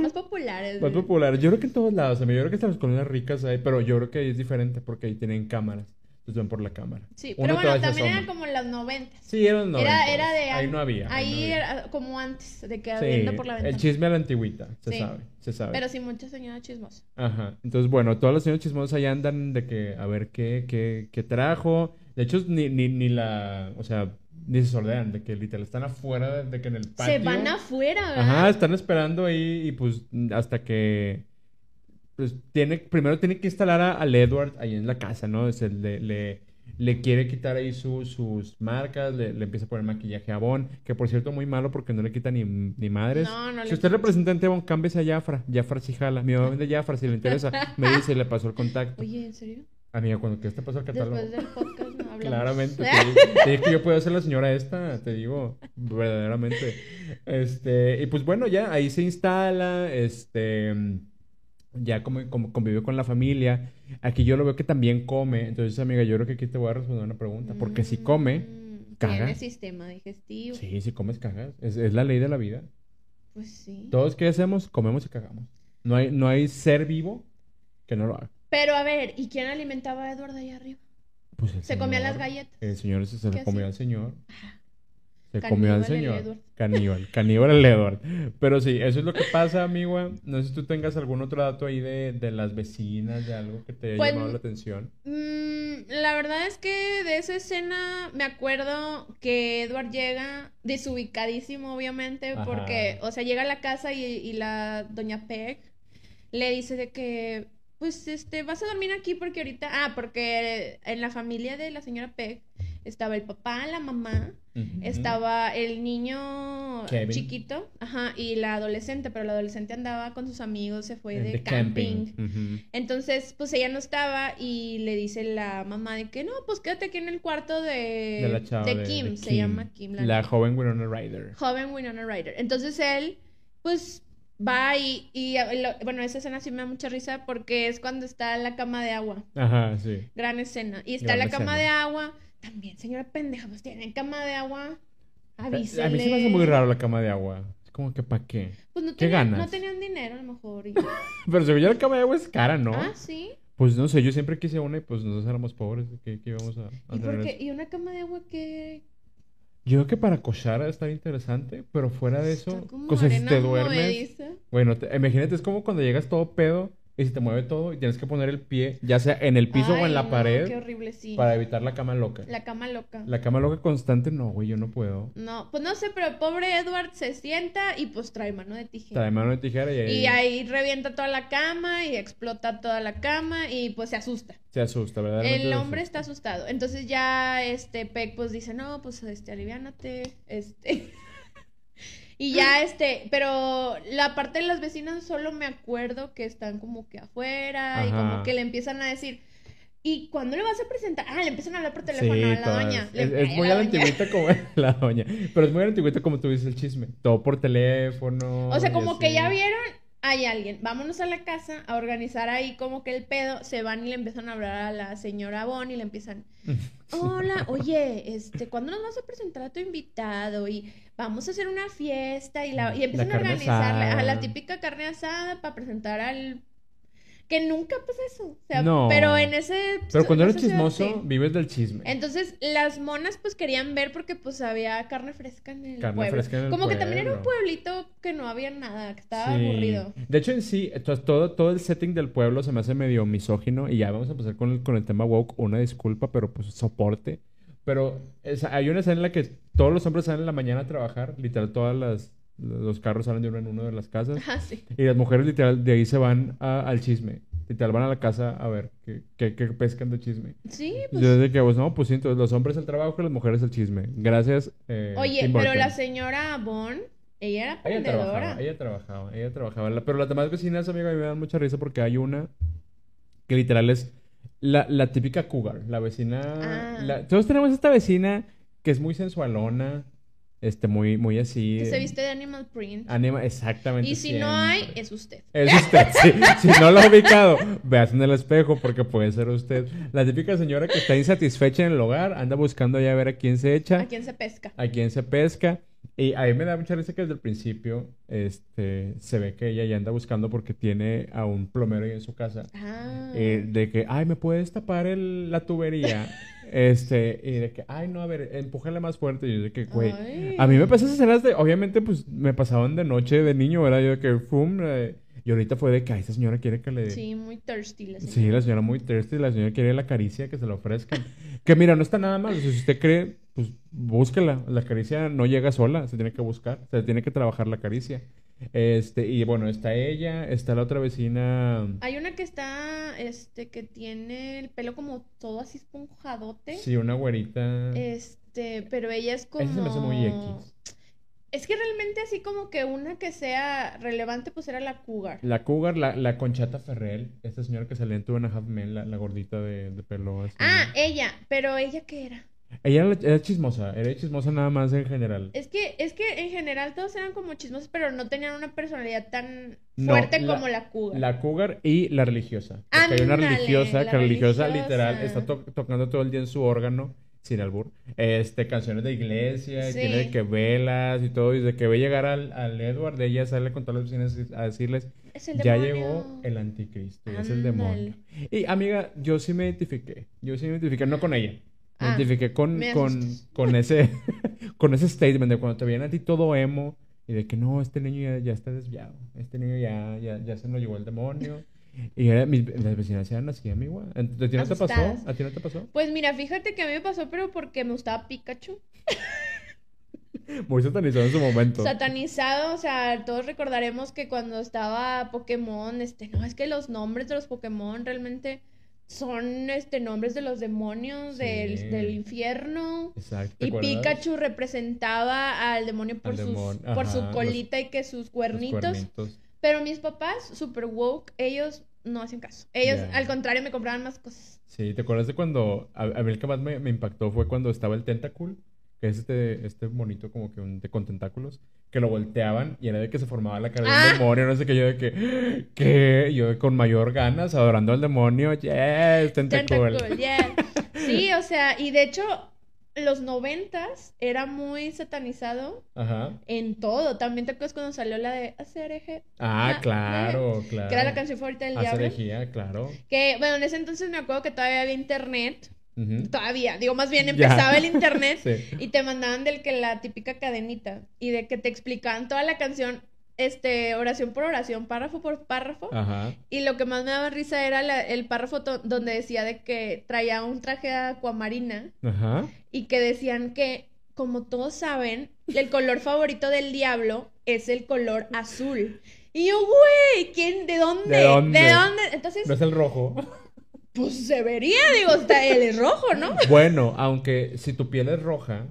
más populares. Más güey. popular. Yo creo que en todos lados, amigo. Yo creo que hasta las colonias ricas hay, pero yo creo que ahí es diferente porque ahí tienen cámaras. Entonces ven por la cámara. Sí, Uno pero bueno, también era asoma. como en las noventas. Sí, eran los Era, 90s. era de Ahí no había. Ahí no había. era como antes, de que Sí, viendo por la el ventana. chisme a la antigüita, se Sí. sabe, se sabe. Pero sí, mucha señora chismosa. Ajá. Entonces, bueno, todas las señoras chismosas allá andan de que a ver qué, qué, qué trajo. De hecho, ni, ni, ni la, o sea, ni se sordean, de que literal están afuera, de, de que en el patio. Se van afuera, ¿verdad? Ajá, están esperando ahí y pues hasta que pues tiene primero tiene que instalar a- al Edward ahí en la casa, ¿no? Es el le, le quiere quitar ahí su- sus marcas, le, le empieza a poner maquillaje a Avon, que por cierto muy malo porque no le quita ni, ni madres. No, no si usted es representante de Avon, cámbiese a Jafra. Jafra sí jala. Mi mamá vende Jafra, si le interesa, me [LAUGHS] dice le pasó el contacto. Oye, ¿en serio? Amiga, cuando quieras te paso el catálogo. Después del podcast no hablamos. Claramente. [LAUGHS] Te dije que yo puedo ser la señora esta, te digo, verdaderamente. Este, y pues bueno, ya ahí se instala, este, ya como, como convivió con la familia. Aquí yo lo veo que también come. Entonces, amiga, yo creo que aquí te voy a responder una pregunta. Porque si come, Mm, Caga. Tiene sistema digestivo. Sí, si comes cagas. Es, es la ley de la vida. Pues sí. Todos que hacemos, comemos y cagamos. No hay, no hay ser vivo que no lo haga. Pero a ver, ¿y quién alimentaba a Edward allá arriba? Pues el Se comía señor- las galletas. El señor se, se ¿Qué lo comió hacía? al señor. Se Caníbal comió al señor. Caníbal. Caníbal el Edward. Pero sí, eso es lo que pasa, amiga. No sé si tú tengas algún otro dato ahí de, de las vecinas, de algo que te haya Pues, llamado la atención. Mm, la verdad es que de esa escena me acuerdo que Edward llega desubicadísimo, obviamente, Ajá. porque, o sea, llega a la casa y, y la doña Peg le dice de que, pues, este, vas a dormir aquí porque ahorita, ah, porque en la familia de la señora Peg estaba el papá, la mamá, estaba el niño Kevin. chiquito, ajá, y la adolescente, pero la adolescente andaba con sus amigos, se fue Eh, de, camping. Entonces, pues ella no estaba y le dice la mamá de que no, pues quédate aquí en el cuarto de, De la chava. de de- Kim, se llama Kim, la, La joven Winona Ryder. joven Winona Ryder. Entonces él, pues va y, y lo- bueno, esa escena sí me da mucha risa porque es cuando está en la cama de agua, Ajá, sí. gran escena. Y está Gran la cama escena. de agua, también, señora pendeja, pues tienen cama de agua, avísele. A mí se me hace muy raro la cama de agua. Es como que ¿para qué? Pues no ¿Qué tenían, ganas? no tenían dinero a lo mejor. y- [LAUGHS] Pero según yo la cama de agua es cara, ¿no? Ah, sí. Pues no sé, yo siempre quise una y pues nosotros éramos pobres. ¿Qué, qué íbamos a, a ¿Y, tener por qué? eso? ¿Y una cama de agua que Yo creo que para cochar estar interesante, pero fuera de eso, Está como o sea, si arena te duermes, bueno, te- imagínate, es como cuando llegas todo pedo y se te mueve todo y tienes que poner el pie, ya sea en el piso o en la no, pared, Qué horrible, sí. para evitar la cama loca. La cama loca. La cama loca constante, no, güey, yo no puedo. No, pues no sé, pero el pobre Edward se sienta y pues trae mano de tijera. Trae mano de tijera y ahí, Y ahí revienta toda la cama y explota toda la cama y pues se asusta. se asusta, ¿verdad? El hombre está asustado. Entonces ya este Peck pues dice, "No, pues este aliviánate." Este [LAUGHS] Y ya este, pero la parte de las vecinas solo me acuerdo que están como que afuera y como que le empiezan a decir, ¿y cuándo le vas a presentar? Ah, le empiezan a hablar por teléfono a la todas. doña. Le- Es, muy a la doña. antigüita como [LAUGHS] la doña. Pero es muy a la antigüita como tú dices el chisme. Todo por teléfono. O sea, como que ya vieron, hay alguien, vámonos a la casa a organizar ahí como que el pedo, se van y le empiezan a hablar a la señora Bonnie y le empiezan, [LAUGHS] hola, oye, este, ¿cuándo nos vas a presentar a tu invitado? Y vamos a hacer una fiesta y, la, y empiezan a carne organizarle a la típica carne asada para presentar al... Que nunca pasa eso. O sea, No. pero en ese... Pero cuando eres ciudad, chismoso, sí. vives del chisme. Entonces, las monas pues querían ver porque pues había carne fresca en el Carne pueblo. fresca en el Como que también era un pueblito que no había nada, que estaba Sí. aburrido. De hecho, en sí, todo, todo el setting del pueblo se me hace medio misógino. Y ya vamos a empezar con el, con el tema woke. Una disculpa, pero pues soporte. Pero es- hay una escena en la que todos los hombres salen en la mañana a trabajar. Literal, todas las... Los carros salen de uno en uno de las casas. Ajá, sí. Y las mujeres literal de ahí se van a- al chisme. Literal van a la casa a ver qué, qué, qué pescan de chisme. Sí, pues. Yo desde que, pues no, pues sí, entonces los hombres al trabajo y las mujeres al chisme. Gracias. eh, Oye, pero la señora Bon, ella era Ella trabajaba, emprendedora. ella trabajaba, ella trabajaba. Pero las demás vecinas, amiga, a mí me dan mucha risa porque hay una que literal es la, la típica cougar. La vecina... Ah. la- Todos tenemos esta vecina que es muy sensualona, este, muy, muy así... Que se viste de animal print. Anima, exactamente. y si no hay, es usted. Es usted, [LAUGHS] sí. Si no lo ha ubicado, veas en el espejo porque puede ser usted. La típica señora que está insatisfecha en el hogar, anda buscando ya ver a quién se echa, ¿A quién se pesca? a quién se pesca. Y a mí me da mucha risa que desde el principio este, se ve que ella ya anda buscando porque tiene a un plomero ahí en su casa. Ah. Eh, de que, ay, ¿me puedes tapar el- la tubería? [LAUGHS] Este, y de que, ay, no, a ver, empújale más fuerte. Y yo de que, güey, a mí me pasan esas escenas de, obviamente, pues me pasaban de noche, de niño, ¿verdad? Yo de que, fum, eh, y ahorita fue de que, ay, esta señora quiere que le... Sí, muy thirsty la Sí, señora. la señora muy thirsty, la señora quiere la caricia, que se la ofrezcan. que mira, no está nada mal, o sea, si usted cree, pues búsquela. La caricia no llega sola, se tiene que buscar, se tiene que trabajar la caricia. Este, y bueno, está ella, está la otra vecina. Hay una que está, este, que tiene el pelo como todo así esponjadote. Sí, una güerita. Este, pero ella es como... Esa se me hace muy X. Es que realmente así como que una que sea relevante, pues era la cougar. La cougar, la, la Conchata Ferrell, esta señora que salía en Two and a Half Men, la, la gordita de, de pelo así. Ah, ella, pero ella qué era? Ella era, era chismosa, era chismosa nada más en general. Es que, es que en general todos eran como chismosos, pero no tenían una personalidad tan No, fuerte la- como la cougar. La cougar y la religiosa. Porque hay una religiosa que religiosa religiosa. literal está to- tocando todo el día en su órgano. sin albur, este, canciones de iglesia, y Sí. tiene de que velas y todo, y de que ve llegar al, al Edward, ella sale con todas las vecinas a decirles, ya llegó el anticristo, ya es el demonio. Y amiga, yo sí me identifiqué, yo sí me identifiqué, no con ella, me Ah, identifiqué con, me con, [LAUGHS] con ese, con ese statement de cuando te viene a ti todo emo, y de que no, este niño ya, ya está desviado, este niño ya, ya, ya se nos llevó el demonio. Y era- mis, las vecinas eran así, amigo. ¿A ti no te pasó? ¿A ti no te pasó? Pues mira, fíjate que a mí me pasó, pero porque me gustaba Pikachu. Muy satanizado en su momento. Satanizado, o sea, todos recordaremos que cuando estaba Pokémon, este, no, es que los nombres de los Pokémon realmente son, este, nombres de los demonios Sí. del, del infierno. Exacto. ¿te Y? Pikachu representaba al demonio por, Al sus, por su los- colita y que sus cuernitos. cuernitos. Pero mis papás, super woke, ellos no hacían caso. Ellos, al contrario, me compraban más cosas. Sí, ¿te acuerdas de cuando... A, a mí el que más me, me impactó fue cuando estaba el Tentacool, que es este, este monito como que un, de, con tentáculos, que lo volteaban y era de que se formaba la cara de Ah. demonio, no sé qué, yo de que... ¿Qué? Yo con mayor ganas, adorando al demonio, yes, Tentacool. Tentacle, yeah. [LAUGHS] Sí, o sea, y de hecho, los noventas era muy satanizado Ajá. en todo. También te acuerdas cuando salió la de hacer eje, Ah, Ah, claro, claro. que era la canción favorita del Hacer diablo. herejía, claro. Que, bueno, en ese entonces me acuerdo que todavía había internet. Todavía, digo, más bien Ya. empezaba el internet. [LAUGHS] Sí. Y te mandaban del que la típica cadenita. Y de que te explicaban toda la canción, este, oración por oración, párrafo por párrafo. Ajá. Y lo que más me daba risa era la- el párrafo donde decía de que traía un traje de acuamarina Ajá. y que decían que, como todos saben, el color favorito del diablo es el color azul. Y yo, güey, ¿quién? ¿De dónde? ¿De dónde? dónde? Entonces, No es el rojo. [LAUGHS] pues se vería, digo, está, él es rojo, ¿no? [LAUGHS] Bueno, aunque si tu piel es roja,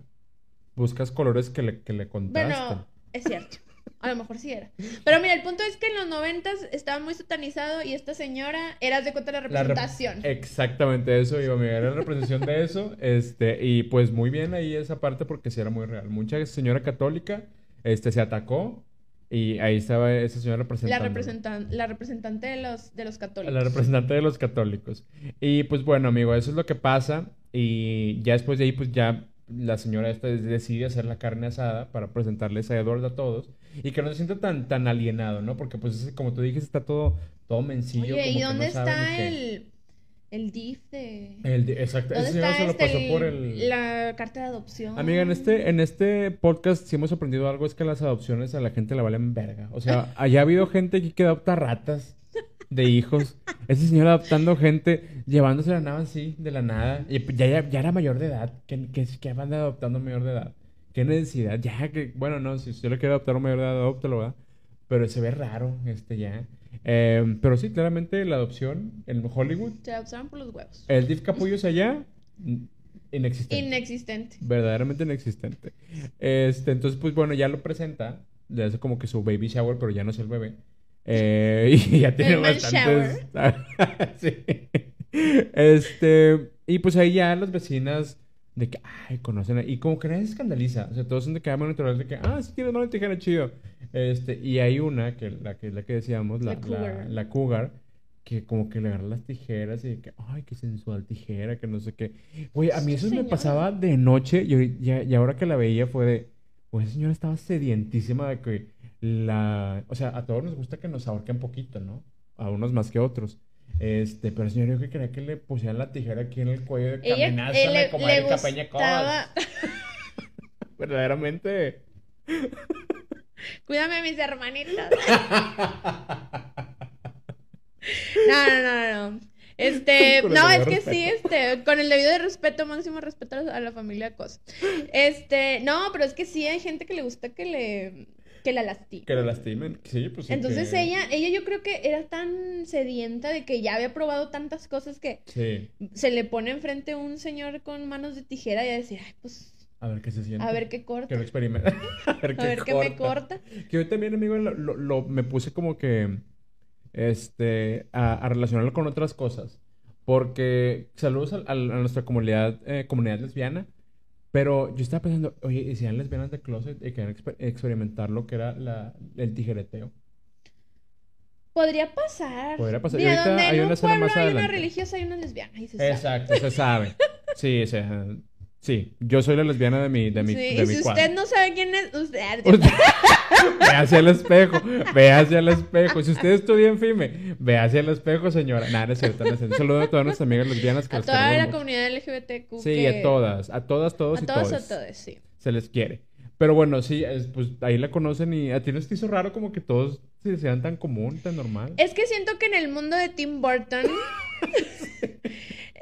buscas colores que le, que le contrasten. Bueno, es cierto. A lo mejor sí era. Pero mira, el punto es que en los noventas estaba muy satanizado y esta señora era de cuenta la La rep- representación. Exactamente eso, iba a mirar la representación de eso. Este, y pues muy bien ahí esa parte porque sí era muy real. Mucha señora católica este, se atacó y ahí estaba esa señora la, representando. representan la representante de los, de los católicos. La representante de los católicos. Y pues bueno, amigo, eso es lo que pasa. Y ya después de ahí, pues ya la señora esta decide hacer la carne asada para presentarles a Edward a todos. Y que no se sienta tan, tan alienado, ¿no? Porque pues es- como tú dijiste, está todo, todo mencillo. Oye, como ¿y dónde no está qué. El, DIF de... El de- exacto, ¿Dónde ese señor se lo este, pasó el- por el... la carta de adopción? Amiga, en este, en este podcast sí hemos aprendido algo, es que las adopciones a la gente le valen verga. O sea, [LAUGHS] allá ha habido gente aquí que adopta ratas de hijos. Ese señor adoptando gente, llevándose la nada así, de la nada. Y ya, ya, ya era mayor de edad. ¿Qué, qué, qué van adoptando mayor de edad? ¿Qué necesidad? Ya que, bueno, no, si usted le quiere adoptar a un mayor de edad, adóptelo, ¿verdad? Pero se ve raro, este, ya. Eh, pero sí, claramente la adopción en Hollywood. Se adoptaron por los huevos. El DIF Capullos allá, inexistente. Inexistente. Verdaderamente inexistente. Este, entonces, pues bueno, ya lo presenta. Le hace como que su baby shower, pero ya no es el bebé. Eh, [LAUGHS] y ya tiene El bastantes. [LAUGHS] sí. Este, y pues ahí ya las vecinas de que, ay, conocen. a- Y como que nadie se escandaliza. O sea, todos son de que aman natural, de que, ah, sí tienes una tijera chido. Este, y hay una, que la que, la que decíamos, la, La cougar. la, la cougar, que como que le agarra las tijeras y de que, ay, qué sensual tijera, que no sé qué. Oye, a mí eso me pasaba de noche y, y ahora que la veía fue de, pues esa señora estaba sedientísima de que la, o sea, a todos nos gusta que nos ahorquen poquito, ¿no? A unos más que otros. Este, pero el señor yo que quería que le pusieran la tijera aquí en el cuello de eh, le, comadre, le capeña gustaba... cos". [LAUGHS] Verdaderamente. Cuídame a mis hermanitos. [LAUGHS] No, no, no, no. Este, no, es que respeto. sí, este, con el debido respeto, máximo respeto a la- a la familia Cos. Este, no, pero es que sí hay gente que le gusta que le, que la lastime. Que la lastimen. Sí, pues sí. Entonces que- ella, ella yo creo que era tan sedienta de que ya había probado tantas cosas que Sí. se le pone enfrente un señor con manos de tijera y a decir, ay, pues, A ver qué se siente. a ver qué corta, Que lo experimente. [LAUGHS] a ver a ver qué me corta. Que hoy también, amigo, lo, lo- lo- me puse como que este a, a relacionarlo con otras cosas. Porque saludos al- al- a, nuestra comunidad, eh, comunidad lesbiana. Pero yo estaba pensando, oye, ¿y si eran lesbianas de closet y querían exper- experimentar lo que era la, el tijereteo? Podría pasar. Podría pasar. Y ahorita donde hay en una un pueblo más hay una religiosa y una lesbiana. Y se sabe. Exacto, se sabe. Sí, o sea, Sí, yo soy la lesbiana de mi, de mi, Sí, de y mi si cuadro. usted no sabe quién es, usted... [LAUGHS] Ve hacia el espejo, ve hacia el espejo. Si usted estudia en FIME, ve hacia el espejo, señora. Nada, no es cierto, no es cierto. Un saludo a todas nuestras amigas lesbianas que a toda queremos la comunidad LGBTQ. Sí, que- a todas, a todas, todos A y todos, todes. a todos, sí. Se les quiere. Pero bueno, sí, es- pues ahí la conocen y a ti no te hizo raro como que todos se sean tan común, tan normal. Es que siento que en el mundo de Tim Burton, [LAUGHS]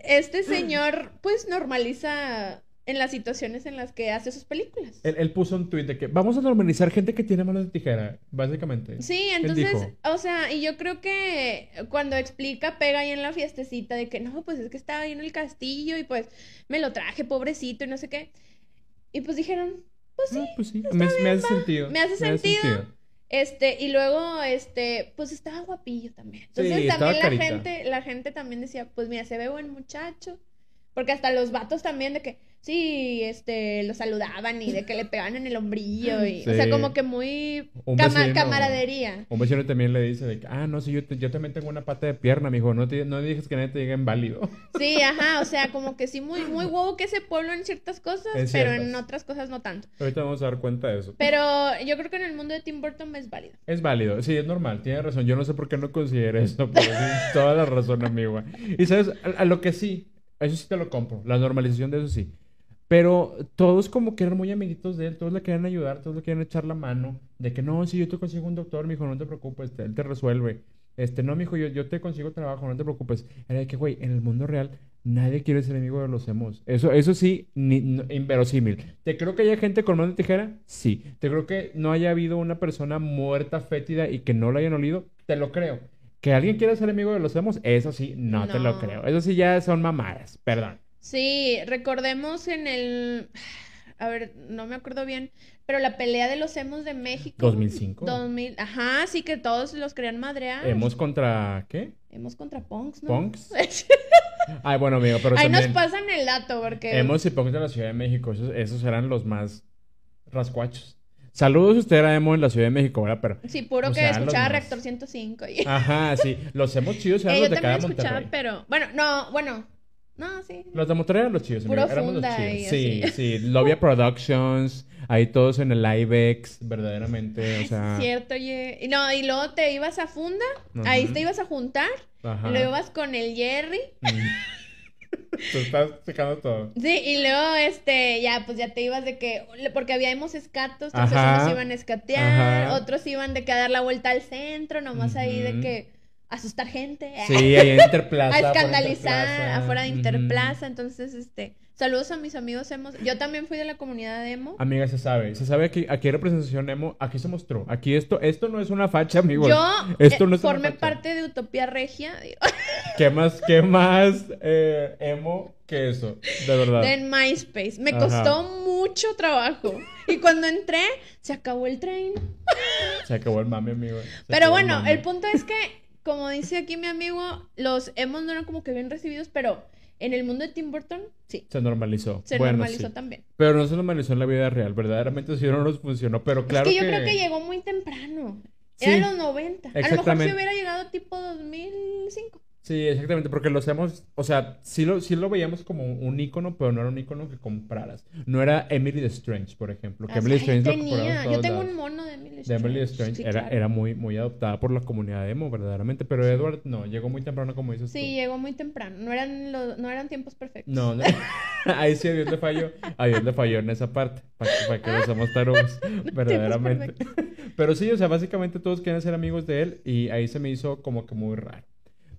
este señor pues normaliza en las situaciones en las que hace sus películas. Él, él puso un tuit de que vamos a normalizar gente que tiene manos de tijera, básicamente. Sí, entonces, o sea, y yo creo que cuando explica, pega ahí en la fiestecita de que no, pues es que estaba ahí en el castillo y pues me lo traje, pobrecito, y no sé qué. Y pues dijeron, pues sí, Ah, pues sí, me, me hace sentido. me hace sentido. Este, y luego, este, pues estaba guapillo también. Entonces Sí, también la carita. gente, la gente también decía, pues mira, se ve buen muchacho. Porque hasta los vatos también de que, sí, este, lo saludaban y de que le pegaban en el hombrillo y, o sea, como que muy Un cama- vecino- camaradería. Un vecino también le dice de que, ah, no, sí, yo, te- yo también tengo una pata de pierna, mijo, no, te, no digas que nadie te diga inválido. [LAUGHS] Sí, ajá, o sea, como que sí, muy, muy huevo que ese pueblo en ciertas cosas, En pero en otras cosas no tanto. Ahorita vamos a dar cuenta de eso. Pero yo creo que en el mundo de Tim Burton es válido. Es válido, sí, es normal, tiene razón. Yo no sé por qué no considera eso, [LAUGHS] pero toda la razón, amigo. Y sabes, a, a lo que sí, eso sí te lo compro, la normalización de eso sí. Pero todos como que eran muy amiguitos de él, todos le querían ayudar, todos le querían echar la mano, de que no, si yo te consigo un doctor, mijo, no te preocupes, él te resuelve. Este, no, mijo, yo, yo te consigo trabajo, no te preocupes. Era de que, güey, en el mundo real nadie quiere ser amigo de los emos. Eso, eso sí, ni, no- inverosímil. ¿Te creo que haya gente con mano de tijera? Sí. ¿Te creo que no haya habido una persona muerta, fétida y que no la hayan olido? Te lo creo. ¿Que alguien quiera ser amigo de los emos? Eso sí, no, te lo No. creo. Eso sí ya son mamadas, perdón. Sí, recordemos en el... A ver, no me acuerdo bien, pero la pelea de los emos de México. 2005. 2000, ajá, sí que todos los querían madrear. ¿Hemos contra qué? Hemos contra punks, ¿no? ¿Punks? [LAUGHS] Ay, bueno, amigo, pero Ahí nos también... pasan el dato porque... Hemos y punks de la Ciudad de México. Esos, esos eran los más rascuachos. Saludos, usted era emo en la Ciudad de México, ¿verdad? Pero... Sí, puro que escuchaba Reactor 105. Y... Ajá, sí. Los hemos chidos [LAUGHS] eran Eh, los yo de cada también escuchaba, Monterrey. pero... Bueno, no, bueno. No, sí. Los de Monterrey eran los chidos, Puro amigo. Éramos los funda chidos. y Sí, así. sí. [LAUGHS] Lovia Productions. Ahí todos en el IBEX, verdaderamente. O sea... Cierto, oye. Y no, y luego te ibas a Funda, ahí te ibas a juntar, Ajá. y luego ibas con el Jerry. Mm. [LAUGHS] Tú estás sacando todo. Sí, y luego, este, ya, pues ya te ibas de que, porque habíamos escatos, entonces Ajá. unos iban a escatear, Ajá. otros iban de que a dar la vuelta al centro, nomás ahí de que asustar gente. Sí, ahí en Interplaza. [LAUGHS] a escandalizar Interplaza. afuera de. Interplaza, entonces, este, saludos a mis amigos emos. Yo también fui de la comunidad de emo. Amiga, se sabe. Se sabe que aquí hay representación emo. Aquí se mostró. Aquí esto, esto no es una facha, amigos. Yo Esto no es una formé facha. parte de Utopía Regia, [LAUGHS] ¿Qué más, qué más eh, emo que eso? De verdad. de MySpace. Me Ajá. costó mucho trabajo. Y cuando entré, se acabó el tren. Se acabó el mame, amigo. Se Pero bueno, el punto es que, como dice aquí mi amigo, los emos no eran como que bien recibidos, pero en el mundo de Tim Burton, sí, Se normalizó. se Bueno, normalizó sí. también. Pero no se normalizó en la vida real. Verdaderamente sí no nos funcionó. Pero claro es que yo creo que llegó muy temprano. Sí, Era los 90. A lo mejor si hubiera llegado tipo 2005. Sí, exactamente, porque lo hacemos, o sea, sí lo, sí lo veíamos como un icono, pero no era un icono que compraras. No era Emily the Strange, por ejemplo, que Ah, Emily Strange lo tenía. en Yo tengo lados. un mono de Emily De Emily Strange Sí, era, claro. era muy, muy adoptada por la comunidad emo, verdaderamente, pero Edward no, llegó muy temprano como dices tú. Sí, llegó muy temprano. No eran, los, no eran tiempos perfectos. No, no. [LAUGHS] Ahí sí a Dios le falló. A Dios le falló en esa parte. Para que, para que no seamos tarugos. [LAUGHS] verdaderamente. Pero sí, o sea, básicamente todos quieren ser amigos de él. Y ahí se me hizo como que muy raro.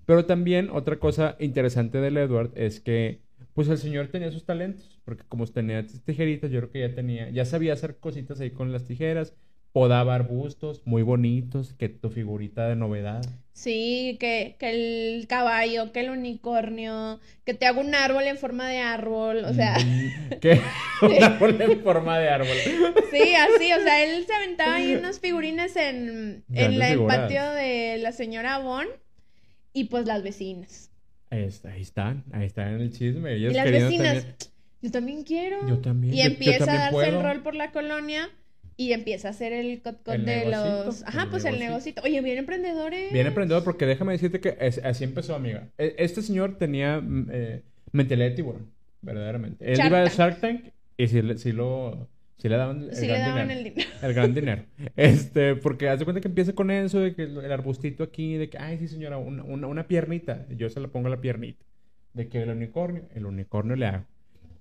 Pero también otra cosa interesante del Edward es que, pues el señor tenía sus talentos. Porque como tenía tijeritas, yo creo que ya tenía, ya sabía hacer cositas ahí con las tijeras. Podaba arbustos muy bonitos, que tu figurita de novedad. Sí, que, que el caballo, que el unicornio, que te hago un árbol en forma de árbol, o sea, Mm, [LAUGHS] que un árbol en forma de árbol. sí, así, o sea, él se aventaba ahí unas figurines en, en la- el patio de la señora Bon y pues las vecinas. Ahí, está, ahí están, ahí están en el chisme. Ellas Y las vecinas, también- yo también quiero. Yo también, Y yo- yo empieza también a darse puedo. el rol por la colonia y empieza a hacer el cot cot El de negocito, los... Ajá, el pues el negocito. Oye, bien emprendedores. Bien emprendedor, porque déjame decirte que es- así empezó, amiga. E- Este señor tenía mm, eh, mentalidad de tiburón. verdaderamente. Él Shark iba a. Shark Tank y sí, sí lo... Sí le daban el Sí le gran daban dinero. el dinero. El gran dinero. Este, porque haz de cuenta que empieza con eso, de que el el arbustito aquí, de que, ay, sí, señora, una, una, una piernita. Yo se la pongo a la piernita. De que el unicornio, el unicornio le hago.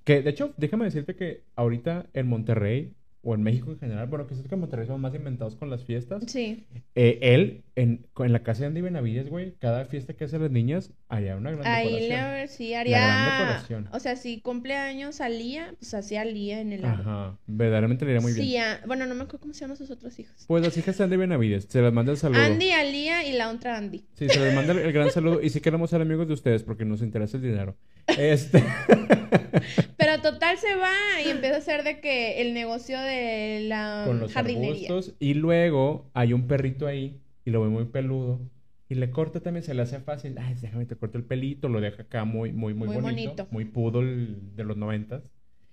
Que, de hecho, déjame decirte que ahorita en Monterrey, o en México en general, bueno, que sé que Monterrey son más inventados con las fiestas. Sí. eh, él, en, en la casa de Andy Benavides, güey, cada fiesta que hacen las niñas, haría una gran Ahí decoración. le, sí gran haría. decoración. O sea, si cumpleaños salía, pues hacía Lía en el árbol. Ajá, verdaderamente le iría muy bien. Sí, a- bueno, no me acuerdo cómo se llaman sus otros hijos. Pues las hijas de Andy Benavides, se las manda el saludo. Andy, Alía y la otra Andy. Sí, se les manda el, el gran saludo. Y sí queremos ser amigos de ustedes porque nos interesa el dinero. Este. [LAUGHS] Pero total se va y empieza a hacer de que el negocio de la con los jardinería. arbustos. Y luego hay un perrito ahí y lo ve muy peludo. Y le corta también, se le hace fácil. Ay, déjame te corto el pelito. Lo deja acá muy, muy, muy, Muy bonito. bonito. Muy poodle de los noventas.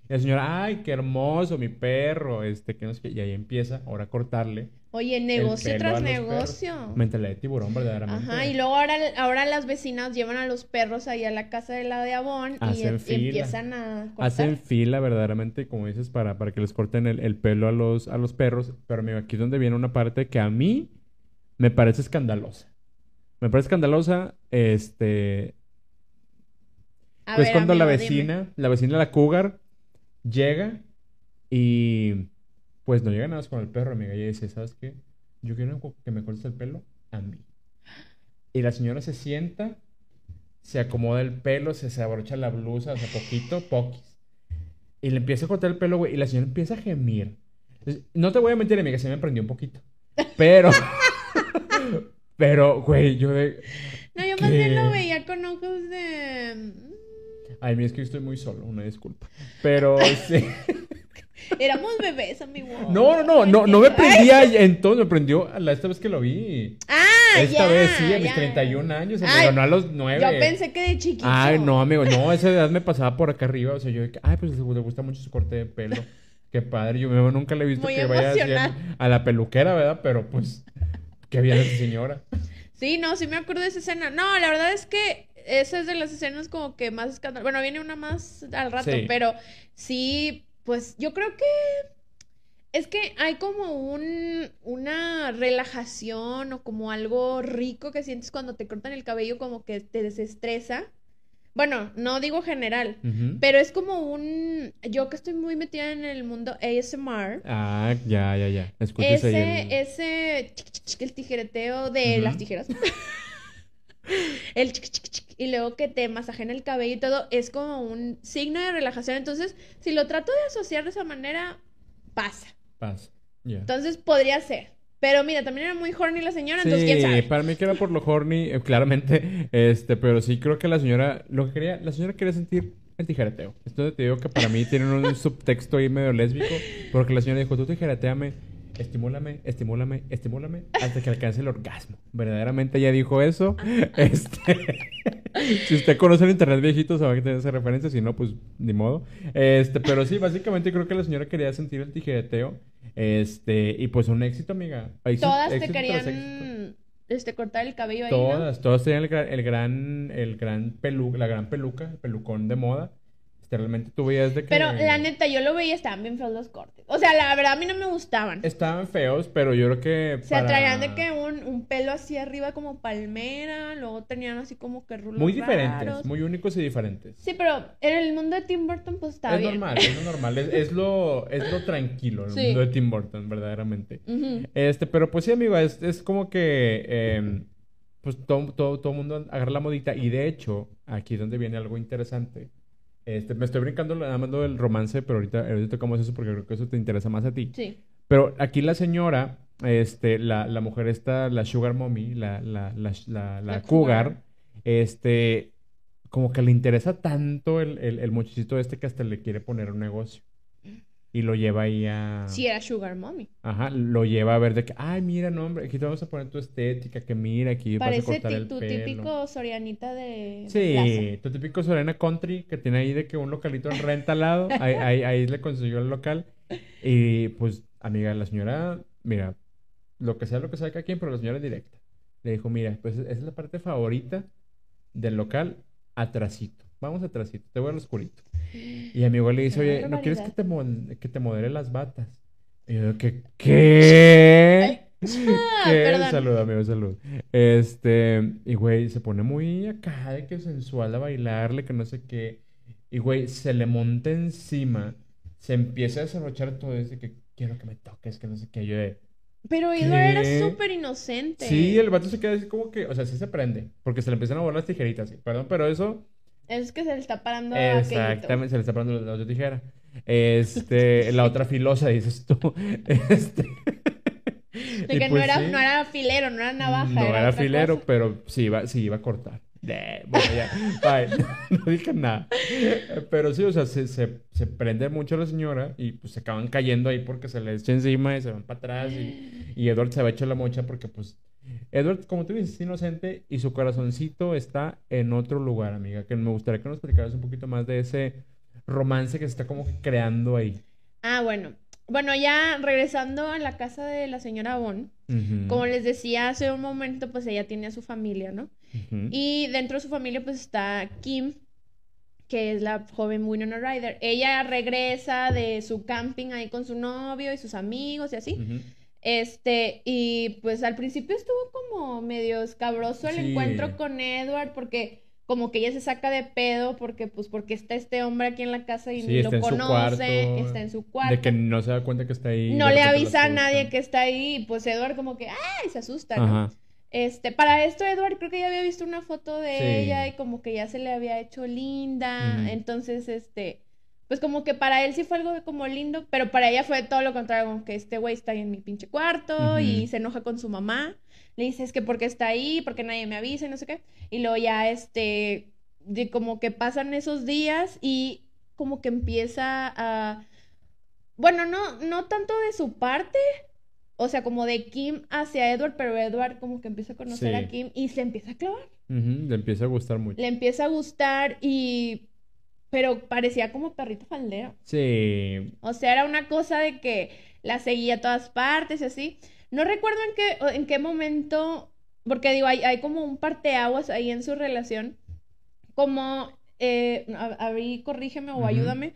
Y la señora, ay, qué hermoso, mi perro. Este, que no sé qué. Y ahí empieza ahora a cortarle. Oye, negocio tras negocio. Mentalidad de tiburón, verdaderamente. Ajá, y luego ahora, ahora las vecinas llevan a los perros ahí a la casa de la de Avon y, fila. empiezan a cortar. Hacen fila verdaderamente, como dices, para, para que les corten el, el pelo a los, a los perros. Pero amigo, aquí es donde viene una parte que a mí me parece escandalosa. Me parece escandalosa, este... A pues ver, cuando la amigo, dime. vecina, la vecina la cougar, llega y pues no llega nada más con el perro, amiga. Y ella dice, ¿sabes qué? Yo quiero que me cortes el pelo a mí. Y la señora se sienta, se acomoda el pelo, se, se abrocha la blusa, o sea, poquito, poquis. Y le empieza a cortar el pelo, güey, y la señora empieza a gemir. Entonces, No te voy a mentir, amiga, se me prendió un poquito. Pero... [LAUGHS] Pero, güey, yo de... No, yo más bien lo veía con ojos de... Ay, mira, es que yo estoy muy solo, una disculpa. Pero [LAUGHS] sí. [LAUGHS] Éramos bebés, amigo. No, no, no, no, no me prendía entonces, me prendió la esta vez que lo vi. Ah, Esta ya, vez sí, a mis ya. 31 años, Ay, amigo, no a los 9. Yo pensé que de chiquito. Ay, no, amigo, no, a esa edad me pasaba por acá arriba, o sea, yo, ay, pues le gusta mucho su corte de pelo. Qué padre, yo nunca le he visto Muy que vaya así a la peluquera, ¿verdad? Pero pues, qué bien esa señora. Sí, no, sí me acuerdo de esa escena. No, la verdad es que esa es de las escenas como que más escandalosas. Bueno, viene una más al rato, Sí. pero sí, pues yo creo que es que hay como un, una relajación o como algo rico que sientes cuando te cortan el cabello, como que te desestresa. Bueno, no digo general, pero es como un... Yo que estoy muy metida en el mundo ASMR. Ah, ya, ya, ya. Escuches Ese, el... ese el tijereteo de las tijeras. [LAUGHS] el chic, chic, chic, y luego que te masajen el cabello y todo, es como un signo de relajación. Entonces, si lo trato de asociar de esa manera, pasa. Paz. Ya. Entonces, podría ser. Pero mira, también era muy horny la señora, entonces quién Sí, sabe. para mí que era por lo horny, eh, claramente, este, pero sí creo que la señora, lo que quería, la señora quería sentir el tijereteo. Esto te digo que para mí tiene un [LAUGHS] subtexto ahí medio lésbico, porque la señora dijo, tú tijereteame, estimúlame, estimúlame, estimúlame, hasta que alcance el orgasmo. Verdaderamente ella dijo eso. [LAUGHS] Este, [LAUGHS] si usted conoce el internet viejito, sabe que tiene esa referencia, si no, pues ni modo. Este, pero sí, básicamente creo que la señora quería sentir el tijereteo. Este, y pues un éxito, amiga. Éxito- Todas te éxito querían este, cortar el cabello ahí, ¿no? Todas, todas tenían el gran, el gran, el gran pelu, la gran peluca, el pelucón de moda. Realmente tú veías de que... Pero la neta, yo lo veía, estaban bien feos los cortes. O sea, la verdad, a mí no me gustaban. Estaban feos, pero yo creo que Se traían de que un, un pelo así arriba como palmera, luego tenían así como que rulos Muy diferentes, raros. muy únicos y diferentes. Sí, pero en el mundo de Tim Burton pues está es bien. normal, es lo normal, es, es lo, es lo tranquilo en el Sí. mundo de Tim Burton, verdaderamente. Este, pero pues sí, amigo, es, es como que eh, pues todo, todo, todo mundo agarra la modita. Y de hecho, aquí es donde viene algo interesante. Este, me estoy brincando nada más lo del romance, pero ahorita, ahorita tocamos eso porque creo que eso te interesa más a ti. Sí. Pero aquí la señora, este, la, la mujer esta, la Sugar Mommy, la, la, la, la, cougar. este, como que le interesa tanto el, el, el muchachito este que hasta le quiere poner un negocio. Y lo lleva ahí a... Sí, era Sugar Mommy. Ajá, lo lleva a ver de que, ay, mira, no, hombre, aquí te vamos a poner tu estética, que mira, aquí vas a Parece cortar el tu pelo. típico Sorianita de, Sí, tu típico Serena Country que tiene ahí de que un localito en renta al lado, ahí, ahí, ahí le consiguió el local. Y pues, amiga, la señora, mira, lo que sea, lo que sea cada quien, pero la señora es directa. Le dijo, mira, pues esa es la parte favorita del local, atrasito. vamos atrásito, te voy al oscurito. Y mi amigo le dice, oye, ¿no quieres que te, que te modele las batas? Y yo, ¿qué? ¿Qué? [LAUGHS] Ah, ¿Qué? Salud, amigo, salud. Este, y güey, se pone muy acá de que sensual a bailarle, que no sé qué. Y güey, se le monta encima, se empieza a desabrochar todo eso, que quiero que me toques, que no sé qué. Yo de, Pero Edward era súper inocente. Sí, el vato se queda así como que, o sea, sí se prende, porque se le empiezan a volar las tijeritas, sí, perdón, pero eso, Es que se le está parando a exactamente, se le está parando la tijera. Este, [LAUGHS] la otra filosa, dices tú. [LAUGHS] Este. De que no, pues era, sí, no era filero, no era navaja. No era, otra filero, cosa. pero sí iba, sí iba a cortar. Bueno, ya, [LAUGHS] bye. No dije nada. Pero sí, o sea, se, se, se prende mucho la señora y pues se acaban cayendo ahí porque se le echa encima y se van para atrás y, y Edward se va hecho la mocha porque pues Edward, como tú dices, es inocente y su corazoncito está en otro lugar, amiga, que me gustaría que nos platicaras un poquito más de ese romance que se está como creando ahí. Ah, bueno. Bueno, ya regresando a la casa de la señora Ujú, como les decía hace un momento, pues ella tiene a su familia, ¿no? Y dentro de su familia, pues está Kim, que es la joven Winona Ryder. Ella regresa de su camping ahí con su novio y sus amigos y así. Este, y pues al principio estuvo como medio escabroso el Sí. encuentro con Edward, porque como que ella se saca de pedo, porque pues porque está este hombre aquí en la casa y Sí, ni lo conoce, cuarto, está en su cuarto. De que no se da cuenta que está ahí. No le avisa a nadie que está ahí, y pues Edward como que, ¡ay! se asusta, ¿no? Ajá. Este, para esto Edward creo que ya había visto una foto de Sí. ella y como que ya se le había hecho linda, entonces este, pues como que para él sí fue algo como lindo, pero para ella fue todo lo contrario, como que este güey está ahí en mi pinche cuarto y se enoja con su mamá, le dice es que porque está ahí, porque nadie me avisa y no sé qué, y luego ya este, de como que pasan esos días y como que empieza a, bueno, no, no tanto de su parte, o sea, como de Kim hacia Edward, pero Edward como que empieza a conocer Sí. a Kim y se empieza a clavar. Le empieza a gustar mucho. Le empieza a gustar y... Pero parecía como perrito faldero. Sí. O sea, era una cosa de que la seguía a todas partes y así. No recuerdo en qué, en qué momento, porque digo, hay, hay como un parteaguas ahí en su relación. Como, eh, a, corrígeme o ayúdame.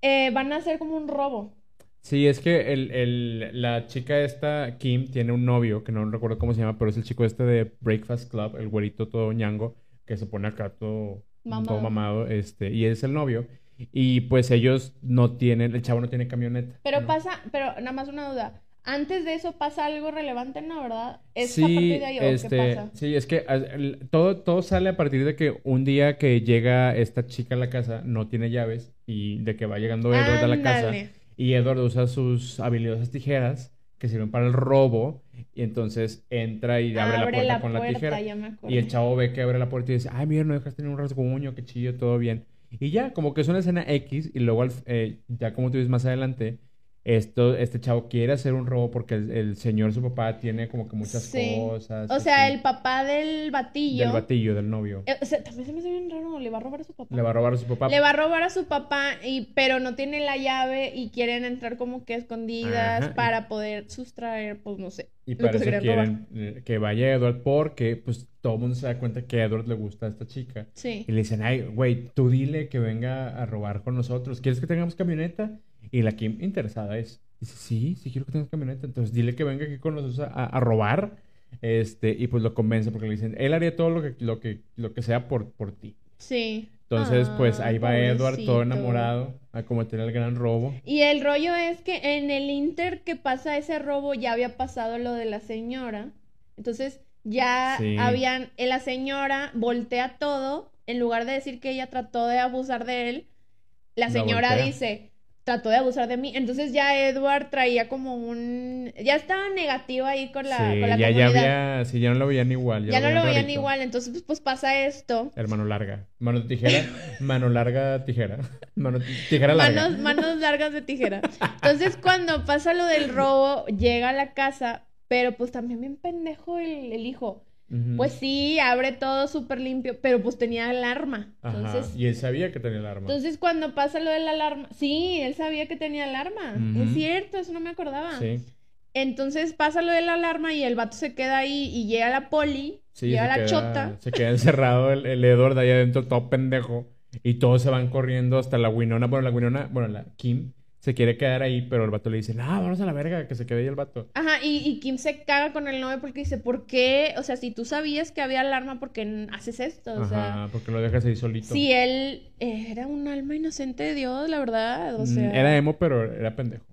Eh, van a hacer como un robo. Sí, es que el, el- la chica esta, Kim, tiene un novio, que no recuerdo cómo se llama, pero es el chico este de Breakfast Club, el güerito todo ñango, que se pone acá todo Mamado. todo mamado, este, y es el novio. Y pues ellos no tienen, el chavo no tiene camioneta. Pero ¿no? pasa, pero nada más una duda. Antes de eso pasa algo relevante, ¿no? ¿Verdad? ¿Es a Sí, partir de ahí o este, qué pasa? sí, es que a- el- todo, todo sale a partir de que un día que llega esta chica a la casa, no tiene llaves, y de que va llegando Edward a la casa, y Edward usa sus habilidosas tijeras que sirven para el robo, y entonces entra y abre, la puerta con la tijera. Y el chavo ve que abre la puerta y dice, ay, mira, no dejaste ni un rasguño, qué chido, todo bien. Y ya, como que es una escena X, y luego, al- eh, ya como tú dices más adelante, esto, este chavo quiere hacer un robo porque el, el señor, su papá, tiene como que muchas Sí. cosas. O sea, así, el papá del batillo. Del batillo, del novio. eh, o sea, también se me hace bien raro, le va a robar a su papá. Le va a robar a su papá. Le va a robar a su papá, y, pero no tiene la llave y quieren entrar como que escondidas Ajá. para poder sustraer, pues no sé. Y que para eso quieren eh, que vaya Edward porque, pues, todo el mundo se da cuenta que a Edward le gusta a esta chica. Sí. Y le dicen, ay, güey, tú dile que venga a robar con nosotros. ¿Quieres que tengamos camioneta? Y la Kim interesada es, dice, sí, sí quiero que tengas camioneta. Entonces dile que venga aquí con nosotros a, a robar. Este, y pues lo convence porque le dicen, él haría todo lo que, lo que, lo que sea por, por ti. Sí. Entonces, pues Ah, ahí va Edward todo pobrecito. enamorado a cometer el gran robo. Y el rollo es que en el Inter que pasa ese robo ya había pasado lo de la señora. Entonces ya Sí. habían, eh, la señora voltea todo, en lugar de decir que ella trató de abusar de él, la señora dice, trató de abusar de mí. Entonces ya Edward traía como un, ya estaba negativo ahí con la, sí, con la ya, ya había, sí, ya no lo veían igual. Ya no lo veían rarito. igual, entonces pues, pues pasa esto. Hermano larga. Mano tijera. [LAUGHS] mano larga tijera. Mano tijera larga. Manos, manos largas de tijera. Entonces, cuando pasa lo del robo, llega a la casa, pero pues también bien pendejo el, el hijo. Pues sí, abre todo súper limpio, pero pues tenía alarma. Ajá. Entonces, Y él sabía que tenía el arma. entonces cuando pasa lo de la alarma, sí, él sabía que tenía alarma. Es cierto, eso no me acordaba. Sí. Entonces pasa lo de la alarma y el vato se queda ahí y llega la poli, Sí, llega la queda- chota. Se queda encerrado el, el Edward ahí adentro, todo pendejo. Y todos se van corriendo hasta la Winona. Bueno, la Winona, bueno, la Kim se quiere quedar ahí, pero el vato le dice, no, vamos a la verga, que se quede ahí el vato. Ajá, y, y Kim se caga con el novio porque dice, ¿por qué? O sea, si tú sabías que había alarma, ¿por qué haces esto? O sea, Ajá, porque lo dejas ahí solito. si él eh, era un alma inocente de Dios, la verdad, o Mm, sea... Era emo, pero era pendejo.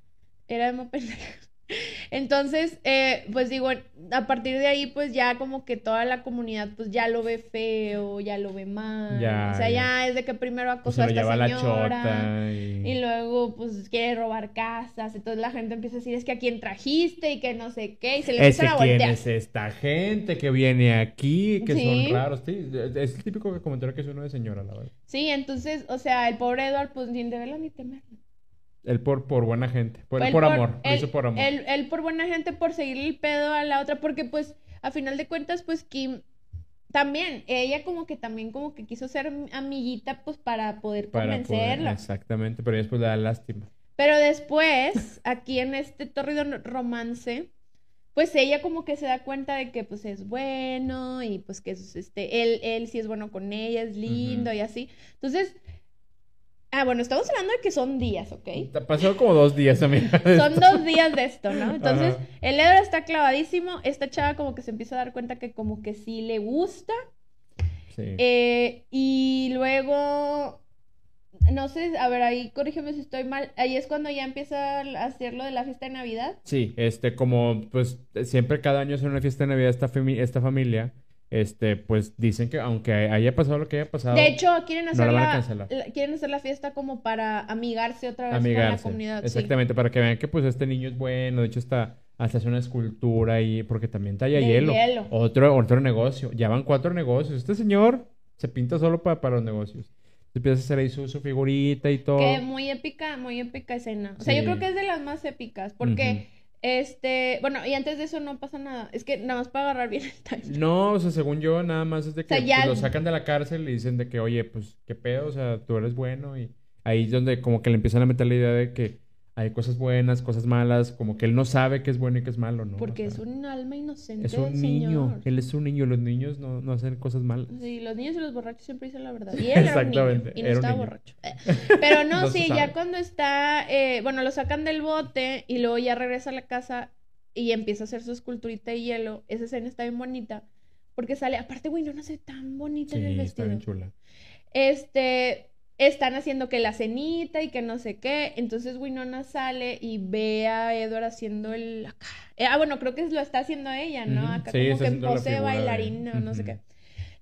Era emo [LAUGHS] pendejo. [LAUGHS] Entonces, eh, pues digo, a partir de ahí, pues ya como que toda la comunidad, pues ya lo ve feo, ya lo ve mal. Ya, o sea, ya, ya. es de que primero Pues acosó a esta la señora. y... Y luego, pues, quiere robar casas. Entonces la gente empieza a decir, es que a quién trajiste y que no sé qué. Y se le Ese empiezan a quién voltear. es esta gente que viene aquí, que Sí. son raros. Sí, es el típico comentario que es uno de señora, la verdad. Sí, entonces, o sea, el pobre Edward, pues, ni de verlo ni temerlo. Él por, por buena gente, por, Él por amor, lo él- hizo por amor. Él, él por buena gente, por seguirle el pedo a la otra, porque pues, a final de cuentas, pues Kim también, ella como que también como que quiso ser amiguita, pues para poder para poder- convencerlo. exactamente, pero después le da lástima. Pero después, aquí en este torrido romance, pues ella como que se da cuenta de que pues es bueno y pues que es, este, él, él sí es bueno con ella, es lindo Ujú. y así. Entonces, ah, bueno, estamos hablando de que son días, ¿ok? Pasó como dos días, amiga. Son esto. dos días de esto, ¿no? Entonces, Ajá. el Edward está clavadísimo, esta chava como que se empieza a dar cuenta que como que sí le gusta, Sí. eh, y luego, no sé, a ver, ahí corrígeme si estoy mal, ahí es cuando ya empieza a hacer lo de la fiesta de Navidad. Sí, este, como pues siempre cada año es una fiesta de Navidad esta, esta familia, este, pues dicen que aunque haya pasado lo que haya pasado, De hecho, quieren no hacer la quieren hacer la fiesta como para amigarse otra vez con la comunidad. sí. Exactamente, para que vean que pues este niño es bueno, de hecho está hasta hace una escultura ahí, porque también talla hielo. hielo. Otro, otro negocio. Ya van cuatro negocios. Este señor se pinta solo para, para los negocios. Empieza a hacer ahí su, su figurita y todo. Que muy épica, muy épica escena. O sea, yo creo que es de las más épicas, porque, este, bueno, y antes de eso no pasa nada. Es que nada más para agarrar bien el time. No, o sea, según yo, nada más es de que sea, ya- pues, lo sacan de la cárcel y dicen de que, oye, pues, qué pedo, o sea, tú eres bueno. Y ahí es donde como que le empiezan a meter la idea de que hay cosas buenas, cosas malas, como que él no sabe qué es bueno y qué es malo, ¿no? Porque O es un alma inocente. es un niño. señor. Él es un niño. Los niños no, no hacen cosas malas. Sí, los niños y los borrachos siempre dicen la verdad. Y él era un niño Exactamente, y no estaba niño. borracho. Eh, Pero no, [LAUGHS] sí, ya cuando está, eh, bueno, lo sacan del bote y luego ya regresa a la casa y empieza a hacer su esculturita de hielo. Esa escena está bien bonita. Porque sale, aparte, güey, no nace tan bonita en el Sí, está vestido. bien chula. Este, están haciendo que la cenita y que no sé qué. Entonces Winona sale y ve a Edward haciendo el acá. Eh, ah, bueno, creo que lo está haciendo ella, ¿no? Acá sí, como que en pose de bailarina o no sé qué.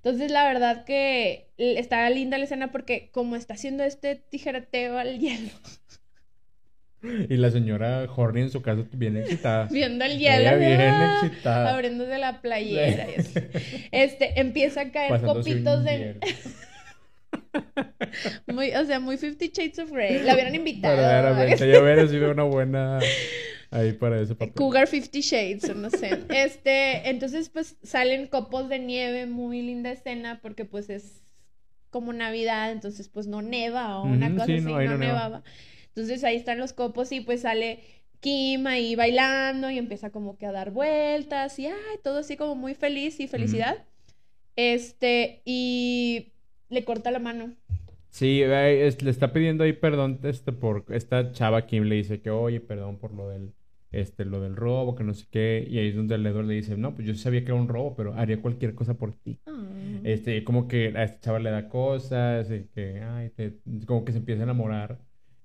Entonces, la verdad que está linda la escena porque como está haciendo este tijereteo al [LAUGHS] hielo, Y la señora Horny en su casa bien excitada. [LAUGHS] viendo el hielo, bien ¡ah! excitada. abriéndose la playera y así. Este, empieza a caer Pasándose copitos de... [LAUGHS] Muy, o sea, muy Fifty Shades of Grey. La hubieran invitado. Verdaderamente, yo hubiera sido una buena ahí para ese papel. Cougar Fifty Shades, no sé. Este, entonces pues salen copos de nieve, muy linda escena, porque pues es como Navidad, entonces pues no neva o una cosa sí, así, no, no, no neva. nevaba. Entonces ahí están los copos y pues sale Kim ahí bailando y empieza como que a dar vueltas y ay, todo así como muy feliz y felicidad. Este, y le corta la mano. Sí, es- le está pidiendo ahí perdón este, por esta chava Kim le dice que oye, perdón por lo del este lo del robo, que no sé qué, y ahí es donde el Edward le dice, "No, pues yo sabía que era un robo, pero haría cualquier cosa por ti." Ah. Este, como que a esta chava le da cosas, y que ay, te- como que se empieza a enamorar.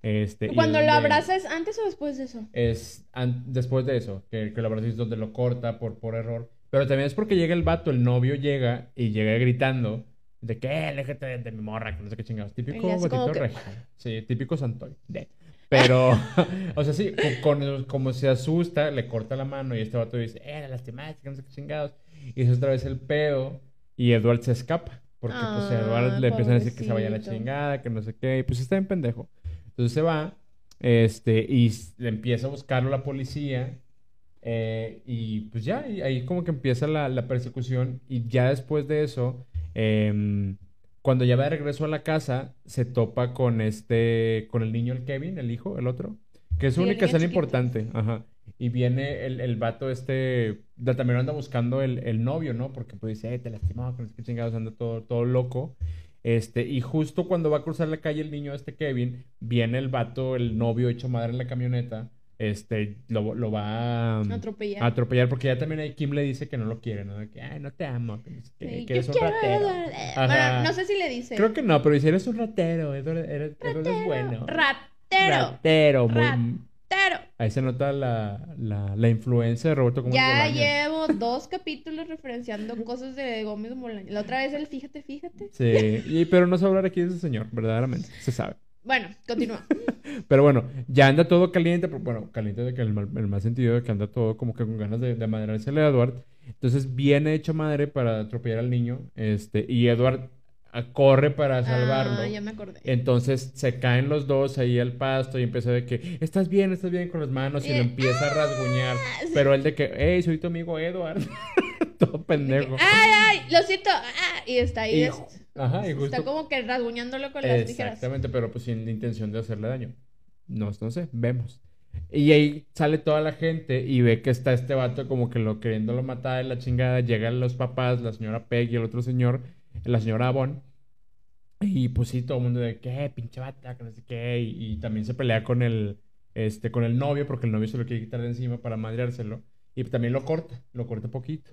Este, y Cuando lo donde- abraza es antes o después de eso. es an- después de eso, que, que lo abraza y es donde lo corta por, por error. Pero también es porque llega el vato, el novio llega y llega gritando de "Eh, aléjate de, de mi morra, que no sé qué chingados. Típico gatito que- regio. [LAUGHS] Sí, típico santoy. De- Pero, [LAUGHS] o sea, sí, con, con- como se asusta, le corta la mano y este vato dice, eh, la lastimaste, que no sé qué chingados. Y es otra vez el pedo y Edward se escapa. Porque pues Ah, Edward le empiezan a decir que se vaya a la chingada, que no sé qué. Y pues está en pendejo. Entonces se va, este, y le empieza a buscarlo la policía. eh, y pues ya, y ahí como que empieza la, la persecución. Y ya después de eso, em, cuando ya va de regreso a la casa, se topa con este, con el niño, el Kevin, el hijo, el otro. Que es Sí, el única escena importante. Ajá. Y viene el, el vato este, da- también anda buscando el, el novio, ¿no? Porque pues dice, eh, te no sé qué chingados, anda todo, todo loco. Este, y justo cuando va a cruzar la calle el niño este Kevin, viene el vato, el novio hecho madre en la camioneta, este, lo, lo va a Atropellar. a atropellar, porque ya también ahí Kim le dice que no lo quiere, ¿no? Que, ay, no te amo, que, Sí, que yo eres un ratero. Bueno, no sé si le dice. Creo que no, pero dice, eres un ratero, eres, bueno. Ratero. Ratero, muy... Ratero. Ahí se nota la, la, la influencia de Roberto como Ya llevo dos capítulos referenciando cosas de Gómez Bolaños. La otra vez el fíjate, fíjate. Sí, y, pero no se va a hablar aquí de ese señor, verdaderamente, se sabe. Bueno, continúa. [LAUGHS] Pero bueno, ya anda todo caliente, pero bueno, caliente de que el mal, el mal sentido de que anda todo como que con ganas de, de madrarse a Edward. Entonces viene hecho madre para atropellar al niño, este, y Edward ah, corre para salvarlo. Ah, ya me acordé. Entonces se caen los dos ahí al pasto y empieza de que estás bien, estás bien con las manos y Y lo de, empieza a rasguñar. sí. Pero él de que, hey, soy tu amigo Edward. [LAUGHS] Todo pendejo. ¡Ay, ay! Lo siento. Ah, y está ahí. Y es- Ajá, y justo. Está como que rasguñándolo con las tijeras. Exactamente, pero pues sin la intención de hacerle daño. No, no sé, vemos. Y ahí sale toda la gente y ve que está este vato como que lo queriéndolo matar la chingada. Llegan los papás, la señora Peg y el otro señor, la señora Avon. Y pues sí, todo el mundo de que pinche bata, que no sé qué. Y, y también se pelea con el, este, con el novio, porque el novio se lo quiere quitar de encima para madreárselo. Y también lo corta, lo corta poquito.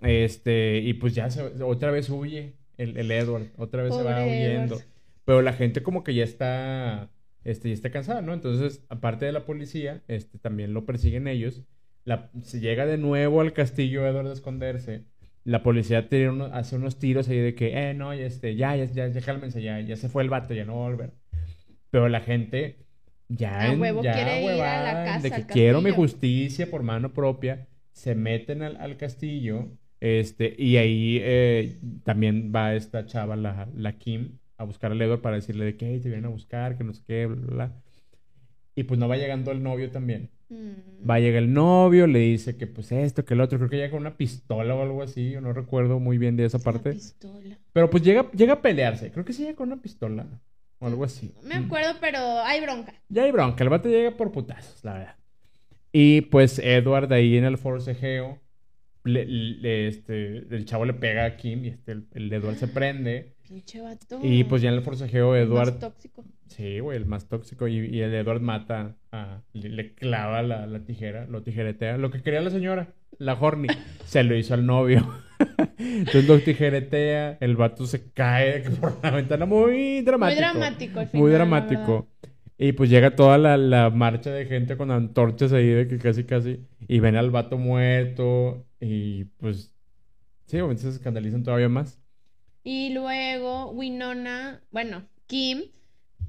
Este, y pues ya se, otra vez huye el, el Edward, otra vez se va Pobre huyendo. Edward. Pero la gente como que ya está, este, ya está cansada, ¿no? Entonces, aparte de la policía, este, también lo persiguen ellos. La, se llega de nuevo al castillo Edward a esconderse. La policía tira uno- hace unos tiros ahí de que, eh, no, ya, este, ya, ya, ya, ya cálmense, ya, ya se fue el vato, ya no va a volver. Pero la gente ya, en- huevo ya quiere ir a la huevada, casa, de que quiero mi justicia por mano propia, se meten al, al castillo, este, y ahí eh, también va esta chava, la, la Kim, a buscar al Edward para decirle de que "Hey, te vienen a buscar, que no sé qué, bla, bla, bla. Y pues no va llegando el novio también. Mm. Va a llegar el novio, le dice que pues esto, que el otro, creo que llega con una pistola o algo así, yo no recuerdo muy bien de esa parte. pistola. Pero pues llega, llega a pelearse, creo que sí llega con una pistola o algo así. No me acuerdo, pero hay bronca. Ya hay bronca, el vato llega por putazos, la verdad. Y pues Edward ahí en el forcejeo, le- le- este, el chavo le pega a Kim y este, el, el Edward se prende. Pinche vato. Y pues ya en el forcejeo El más Edward... tóxico. Sí, güey, el más tóxico. Y, y el Edward mata a... Le, le clava la, la tijera, lo tijeretea. Lo que quería la señora, la Horny, [LAUGHS] se lo hizo al novio. Entonces lo tijeretea, el vato se cae por la ventana. Muy dramático. Muy dramático al final. Muy dramático. Y pues llega toda la, la marcha de gente con antorchas ahí de que casi casi. Y ven al vato muerto. Y pues. Sí, obviamente se escandalizan todavía más. Y luego Winona, bueno, Kim,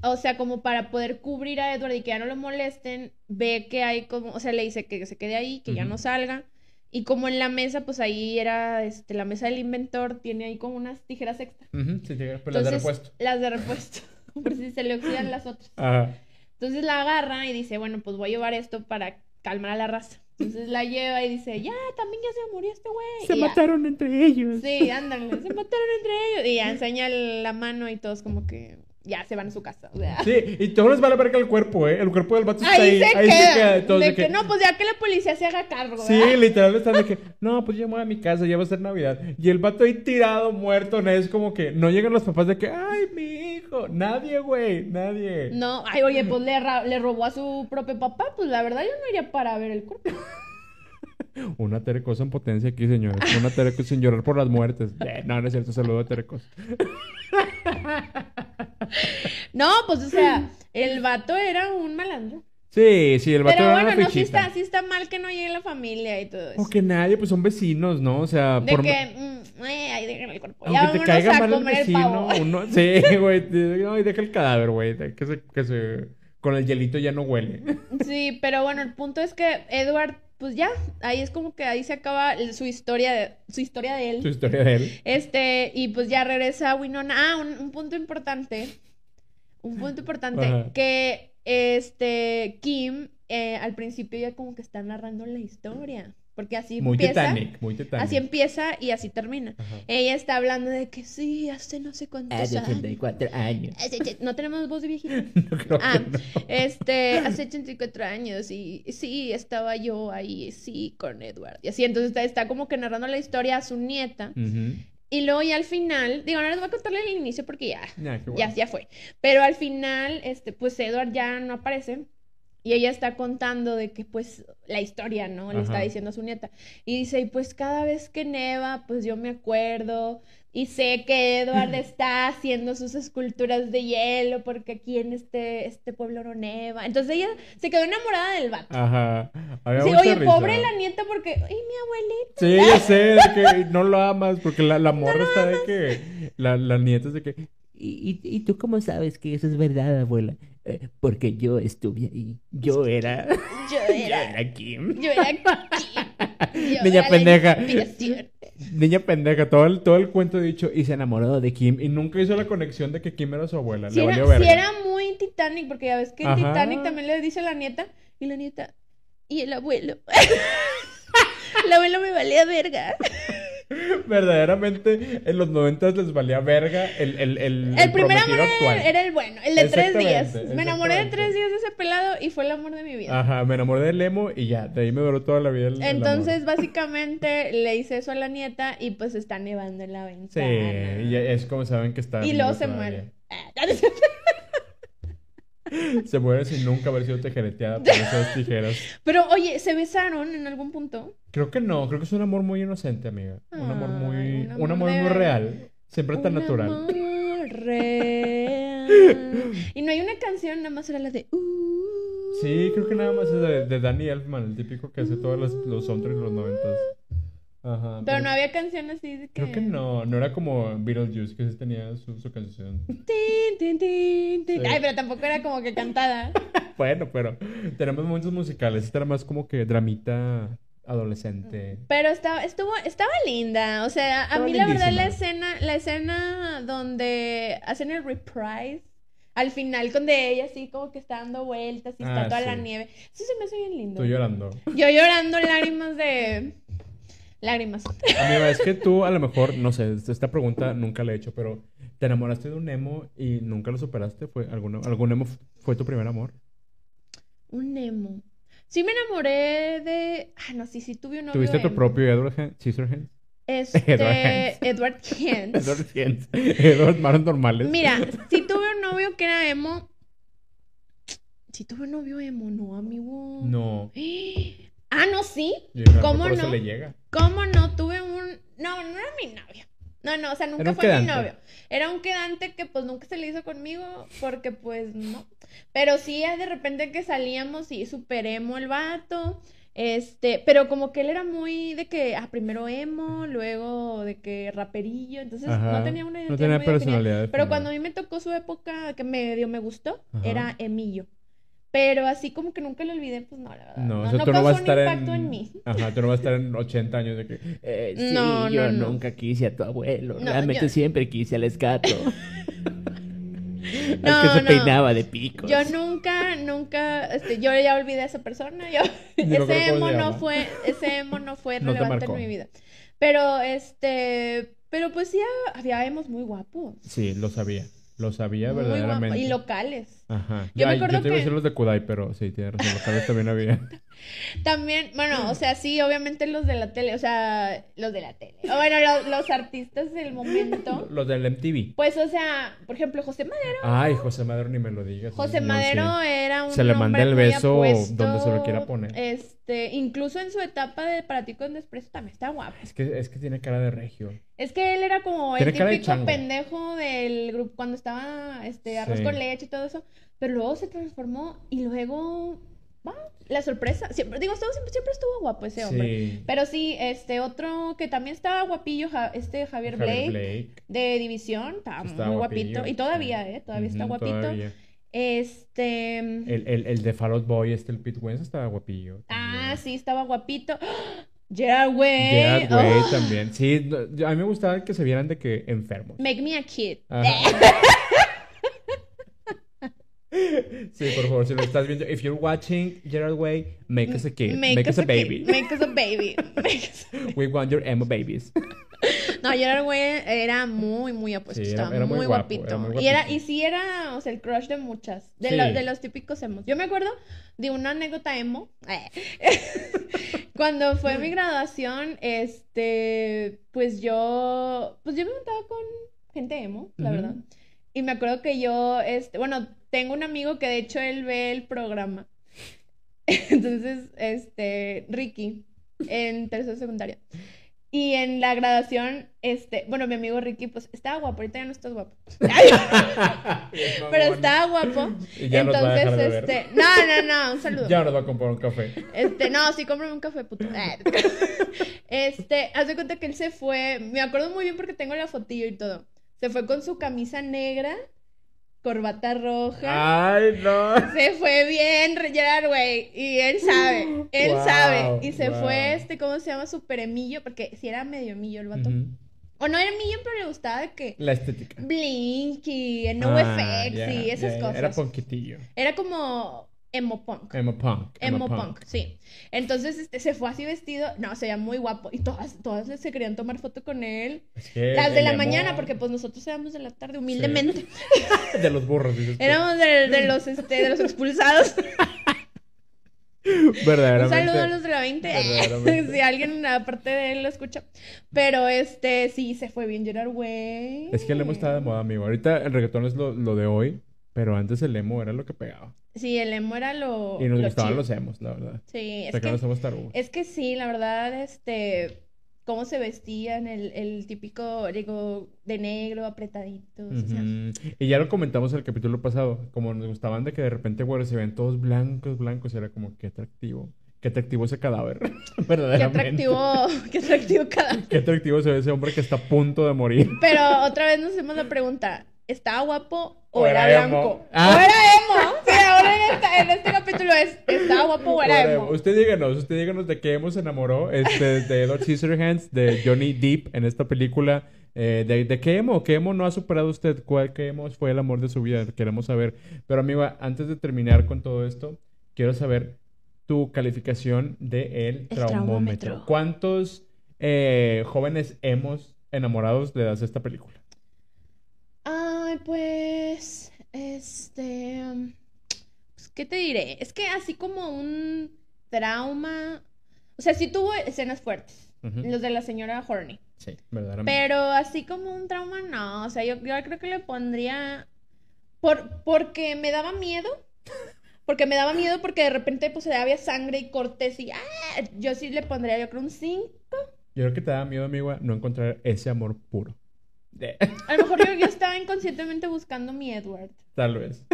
o sea, como para poder cubrir a Edward y que ya no lo molesten, ve que hay como, o sea, le dice que se quede ahí, que ya no salga. Y como en la mesa, pues ahí era, este, la mesa del inventor, tiene ahí como unas tijeras extra. Sí, llega, pues las de repuesto. Las de repuesto, [LAUGHS] por si se le oxidan las otras. Ajá. Entonces la agarra y dice, bueno, pues voy a llevar esto para calmar a la raza. Entonces la lleva y dice, ya, también ya se murió este güey. Se Y ya. mataron entre ellos. Sí, ándale, se mataron entre ellos. Y ya enseña la mano y todos como que ya se van a su casa. O sea, Sí, y todos les vale verga el cuerpo, ¿eh? El cuerpo del vato está ahí, ahí. se ahí queda. y todos de de que, que- no, pues ya que la policía se haga cargo. Sí, ¿verdad? literal están de que, [LAUGHS] no, pues ya me voy a mi casa, ya va a ser Navidad. Y el vato ahí tirado, muerto, ¿no? es como que no llegan los papás de que, ay, mi hijo. Nadie, güey, nadie. No, ay, oye, pues le, le robó a su propio papá. Pues la verdad yo no iría para ver el cuerpo. [LAUGHS] Una terecosa en potencia aquí, señores. Una terecosa sin llorar por las muertes. Eh, no, no es cierto, saludo a terecosa. [LAUGHS] [LAUGHS] No, pues o sea, el vato era un malandro. Sí, sí, el vato Pero era bueno, una no, sí está, sí está mal que no llegue la familia y todo eso. O que nadie, pues son vecinos, ¿no? O sea, De por... que, mm, eh, el cuerpo. Aunque ya te caiga a mal el vecino, uno... [LAUGHS] Sí, güey. No, y deja el cadáver, güey. Que se, que se... Con el hielito ya no huele. Sí, pero bueno, el punto es que Edward, pues ya, ahí es como que ahí se acaba su historia de, su historia de él. Su historia de él. Este, y pues ya regresa Winona. Ah, un, un punto importante. Un punto importante. Ajá. Que este Kim eh, al principio ya como que está narrando la historia. Porque así Muy empieza. Titanic, muy Titanic. Así empieza y así termina. Ajá. Ella está hablando de que sí, hace no sé cuántos Hace años. 84 años. No tenemos voz de viejita. [LAUGHS] No creo que Ah, no. este, hace 84 años y sí, estaba yo ahí, sí, con Edward. Y así, entonces está, está como que narrando la historia a su nieta. Y luego ya al final, digo, no les voy a contarle el inicio porque ya, Ya, qué ya, ya fue. Pero al final, este, pues Edward ya no aparece. Y ella está contando de que, pues, la historia, ¿no? Le está diciendo a su nieta. Y dice, y pues cada vez que neva, pues yo me acuerdo y sé que Edward [LAUGHS] está haciendo sus esculturas de hielo porque aquí en este, este pueblo no neva. Entonces ella se quedó enamorada del vato. Ajá. Había Sí, oye, risa. pobre la nieta porque, ay, mi abuelita. Sí, [LAUGHS] sé, de que no lo amas, porque la, la morra está de que. La, la nieta es de que. ¿Y, y, y tú cómo sabes que eso es verdad, abuela? Eh, porque yo estuve ahí. Yo era. Yo [LAUGHS] Yo era, era Kim. yo era aquí. Yo [LAUGHS] Niña era pendeja. Niña pendeja, todo el, todo el cuento dicho y se enamoró de Kim y nunca hizo la conexión de que Kim era su abuela. Si Le era, valió verga. sí era muy Titanic, porque ya ves que en. Titanic también le dice a la nieta, y la nieta, y el abuelo. [LAUGHS] el abuelo me valía verga. [LAUGHS] Verdaderamente, en los noventas les valía verga el, el, el, El primer amor actual. era, el bueno, el de tres días. Me enamoré de tres días de ese pelado y fue el amor de mi vida. Ajá, me enamoré del emo y ya, de ahí me duró toda la vida el, el Entonces, amor. básicamente, [LAUGHS] le hice eso a la nieta y pues está nevando en la Sí, ventana. y es como saben que está Y luego se muere. [LAUGHS] Se muere sin nunca haber sido tijereteada por esas tijeras. Pero oye, ¿se besaron en algún punto? Creo que no, creo que es un amor muy inocente, amiga. Un amor muy, un un amor, de- muy real. Siempre tan natural. amor real. [LAUGHS] Y no hay una canción, nada más era la de. uh. Sí, creo que nada más es de, de Danny Elfman, el típico que hace todos los, los soundtracks de los noventas. Ajá. Pero no había canción así de que. Creo que no, no era como Beetlejuice, que sí tenía su, su canción. Tin, tin, tin, tin. Sí. Ay, pero tampoco era como que cantada. [LAUGHS] Bueno, pero tenemos momentos musicales. Este era más como que dramita adolescente. Pero estaba, estuvo, estaba linda. O sea, a mí la verdad la escena, la escena donde hacen el reprise. Al final, donde ella así como que está dando vueltas y está Ah, toda la nieve. Eso se me hace bien lindo. Estoy llorando. Yo llorando lágrimas de. Lágrimas. Amiga, es que [LAUGHS] tú a lo mejor, no sé, esta pregunta nunca la he hecho, pero ¿te enamoraste de un emo y nunca lo superaste? ¿Fue alguna, ¿Algún emo fue tu primer amor? Un emo. Sí me enamoré de... Ah, no, sí, sí tuve un novio ¿Tuviste tu emo. propio Edward Hen- Scissorhands? Este... [LAUGHS] Edward Hands. Edward Hands. [LAUGHS] Edward manos normales. Mira, sí tuve un novio que era emo. Sí tuve un novio emo, no, amigo. No. [GASPS] Ah, no, sí. ¿Cómo no? le llega. ¿Cómo no? Tuve un... No, no era mi novio. No, no, o sea, nunca fue mi novio. Era un quedante que pues nunca se le hizo conmigo porque pues no. Pero sí, de repente que salíamos y super emo el vato. Este, pero como que él era muy de que, ah, primero emo, luego de que raperillo, entonces Ajá. no tenía una No identidad tenía muy definida. personalidad Pero cuando a mí me tocó su época que medio me gustó, Ajá. era emillo. Pero así como que nunca lo olvidé, pues no, la verdad. No, No, o sea, no tú no vas a estar impacto en... en mí. Ajá, tú no vas a estar en 80 años de que... Eh, sí, No, yo no, nunca quise a tu abuelo. Realmente yo- siempre quise al escato. [LAUGHS] [LAUGHS] No, que se peinaba de picos. Yo nunca, nunca, este, yo ya olvidé a esa persona. Yo, [LAUGHS] ese emo no fue, ese emo no fue relevante en mi vida. Pero, este, pero pues sí había emos muy guapos. Sí, lo sabía. Lo sabía Muy verdaderamente. Y locales. Ajá. Yo me Ay, acuerdo yo te iba a que- decir los de Kudai, pero sí, tienes razón. Locales también había. [LAUGHS] También, bueno, o sea, sí, obviamente los de la tele, o sea, los de la tele. O bueno, los, los artistas del momento. [LAUGHS] Los del MTV. Pues, o sea, por ejemplo, José Madero. Ay, José Madero, ni me lo digas. José Madero sí. era un Se le manda el beso apuesto, donde se lo quiera poner. Este, incluso en su etapa de Para ti con desprecio también está guapo. Es que, es que tiene cara de regio. Es que él era como el de típico pendejo del grupo cuando estaba este arroz Sí. con leche y todo eso, pero luego se transformó y luego va, la sorpresa, siempre digo, estuvo- siempre, siempre estuvo guapo ese hombre. Sí. Pero sí, este otro que también estaba guapillo, Ja- este Javier Blake, Javier Blake. de División, estaba Estaba muy guapillo, guapito y todavía, eh, todavía está guapito. todavía. Este El, el, el de Fall Out Boy, este, el Pete Wentz, estaba guapillo. Ah, sí, estaba guapito. ¡Ah! Gerard Way. Gerard Way también. Sí, a mí me gustaba que se vieran de que enfermos. Make me a kid. [LAUGHS] Sí, por favor, si lo estás viendo. If you're watching Gerard Way, make us a kid. Make, us a baby. [LAUGHS] Make us a baby. We want your emo babies. No, Gerard Way era muy, muy apuesto. Sí, era- estaba era muy muy, guapo, guapito. era muy y, era, y sí era, o sea, el crush de muchas. De, Sí. lo- de los típicos emos. Yo me acuerdo de una anécdota emo. eh, [LAUGHS] Cuando fue mi graduación, este, pues yo, pues yo me juntaba con gente emo, la verdad. Y me acuerdo que yo, este, bueno, tengo un amigo que de hecho él ve el programa. [LAUGHS] Entonces, este, Ricky, en tercero secundaria. Y en la graduación, este, bueno, mi amigo Ricky, pues estaba guapo, ahorita ya no estás guapo. [LAUGHS] [LAUGHS] Pero estaba guapo. Y ya nos va a Entonces, dejar de ver. este, no, no, no, un saludo. Ya nos va a comprar un café. Este, no, sí, cómprame un café, puto. Ah. Este, haz de cuenta que él se fue, me acuerdo muy bien porque tengo la fotillo y todo. Se fue con su camisa negra, corbata roja. Ay, no. [LAUGHS] Se fue bien, Gerard, güey. Y él sabe, él Wow, sabe. Y se wow. fue, este, ¿cómo se llama? Super emillo, porque si era medio emillo el vato. O no era emillo, pero le gustaba de que La estética. Blinky, No Ah, y esas cosas. Era ponquitillo. Era como emo punk. Emo punk. Emo punk, sí. Entonces este, se fue así vestido, no, se veía muy guapo. Y todas, todas se querían tomar foto con él. Es que Las de la emo- mañana, porque pues nosotros éramos de la tarde, humildemente. [LAUGHS] De los burros, dices tú. Éramos de, de los, este, de los expulsados. [LAUGHS] Verdaderamente. Un saludo a los de la 20. Verdaderamente. [LAUGHS] si alguien aparte de él lo escucha. Pero este, sí, se fue bien Gerard Way. Es que el emo está de moda, amigo. Ahorita el reggaetón es lo, lo de hoy, pero antes el emo era lo que pegaba. Sí, el emo era lo. Y nos lo gustaban los emos, la verdad. Sí, es que es que sí, la verdad, este. Cómo se vestían, el, el típico, digo, de negro, apretaditos. o sea. Ujú. Y ya lo comentamos el capítulo pasado, como nos gustaban de que de repente, güey, se ven todos blancos, blancos, era como, qué atractivo. Qué atractivo ese cadáver. [LAUGHS] Qué Verdaderamente. atractivo, qué atractivo cada. Qué atractivo se ve ese hombre que está a punto de morir. Pero otra vez nos hacemos la pregunta: ¿estaba guapo o, O era, era blanco? emo. Ah. O era emo. Sí, ahora en, esta- en este capítulo es: ¿estaba guapo o era emo? Usted díganos, usted díganos de qué emo se enamoró este, de Edward Scissorhands, de Johnny Depp en esta película. Eh, de, de qué emo? ¿Qué emo no ha superado usted? ¿Cuál qué emo fue el amor de su vida? Queremos saber. Pero amigo, antes de terminar con todo esto, quiero saber tu calificación de el, El traumómetro. traumómetro. ¿Cuántos eh, jóvenes hemos enamorados le das a esta película? Ay, pues. Este. um, Pues, ¿qué te diré? Es que así como un trauma. O sea, sí tuvo escenas fuertes. Los de la señora Horny. Sí, verdaderamente. Pero así como un trauma, no. O sea, yo, yo creo que le pondría. Por, porque me daba miedo. [LAUGHS] Porque me daba miedo porque de repente pues había sangre y cortes y ¡ah! yo sí le pondría yo creo un 5. Yo creo que te da miedo, amigo, no encontrar ese amor puro. De- A lo mejor yo, yo estaba inconscientemente buscando mi Edward. Tal vez.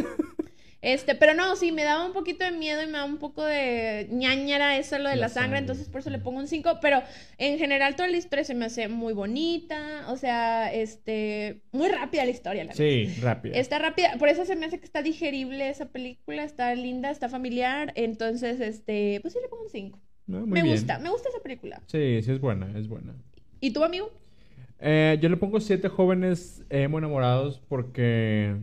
Este, pero no, sí, me daba un poquito de miedo y me daba un poco de ñañara eso, lo de La la, sangre, sangre. entonces por eso le pongo un 5, pero en general toda la historia se me hace muy bonita, o sea, este, muy rápida la historia, la verdad. Sí, rápido. Está rápida, por eso se me hace que está digerible esa película, está linda, está familiar, entonces, este, pues sí le pongo un 5. No, muy Me bien. gusta, me gusta esa película. Sí, sí es buena, es buena. ¿Y tú, amigo? Eh, yo le pongo siete jóvenes emo enamorados porque...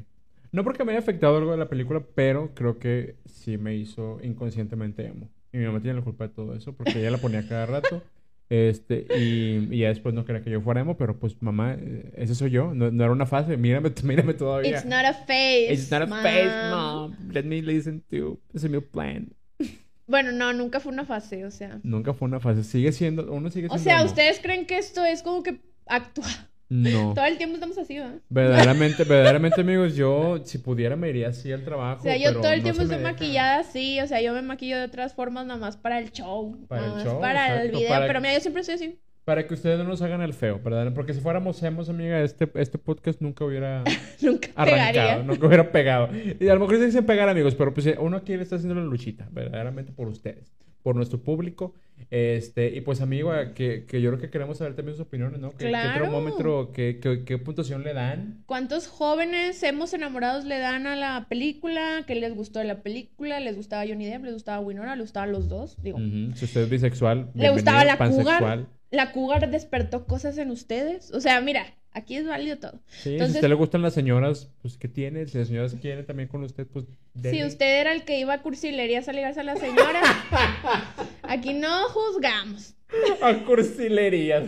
No porque me haya afectado algo de la película, pero creo que sí me hizo inconscientemente emo. Y mi mamá tiene la culpa de todo eso porque ella la ponía cada rato. [LAUGHS] Este, y, y ya después no quería que yo fuera emo, pero pues mamá, eh, ese soy yo. No, no era una fase. Mírame, [LAUGHS] mírame todavía. It's not a face. It's not a face, mom. Let me listen to ese mi plan. [LAUGHS] Bueno, no, nunca fue una fase, o sea. Nunca fue una fase. Sigue siendo, uno sigue siendo O sea, emo. ¿ustedes creen que esto es como que actúa? No. [LAUGHS] Todo el tiempo estamos así, ¿verdad? Verdaderamente, verdaderamente, amigos, yo si pudiera me iría así al trabajo. O sea, yo pero todo el no tiempo estoy maquillada así, o sea, yo me maquillo de otras formas nada más para el show, Para el show, para el exacto, video, para- pero mira, yo siempre soy así. Para que ustedes no nos hagan el feo, ¿verdad? Porque si fuéramos hemos, amiga, este, este podcast nunca hubiera [LAUGHS] Nunca arrancado, pegaría. nunca hubiera pegado. Y a lo mejor se dicen pegar, amigos, pero pues uno aquí le está haciendo la luchita, verdaderamente por ustedes, por nuestro público. Este, y pues, amigo, que, que yo creo que queremos saber también sus opiniones, ¿no? ¿Qué, Claro. ¿Qué termómetro, qué, qué, qué puntuación le dan? ¿Cuántos jóvenes hemos enamorados le dan a la película? ¿Qué les gustó de la película? ¿Les gustaba Johnny Depp? ¿Les gustaba Winona? ¿Les gustaban los dos? Digo. Si usted es bisexual, ¿le gustaba la bienvenido, cougar? pansexual. ¿La cougar despertó cosas en ustedes? O sea, mira, aquí es válido todo. Sí, si a Entonces- usted le gustan las señoras, pues ¿qué tiene? Si las señoras quieren también con usted, pues Si usted era el que iba a cursilerías a ligarse a la señora, [LAUGHS] aquí no juzgamos. A cursilerías.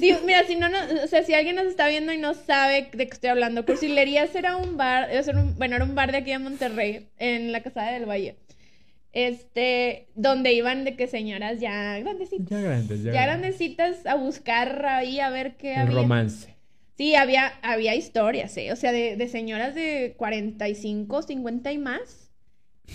Sí, mira, si no, no, o sea, si alguien nos está viendo y no sabe de qué estoy hablando, Cursilerías era un bar, era un- bueno, era un bar de aquí en Monterrey, en la Casada del Valle. Este, donde iban de que señoras ya grandecitas. Ya grandes, ya, Ya grandecitas a buscar ahí a ver qué El había. romance. Sí, había, había historias, ¿eh? O sea, de, de señoras de 45, 50 y más,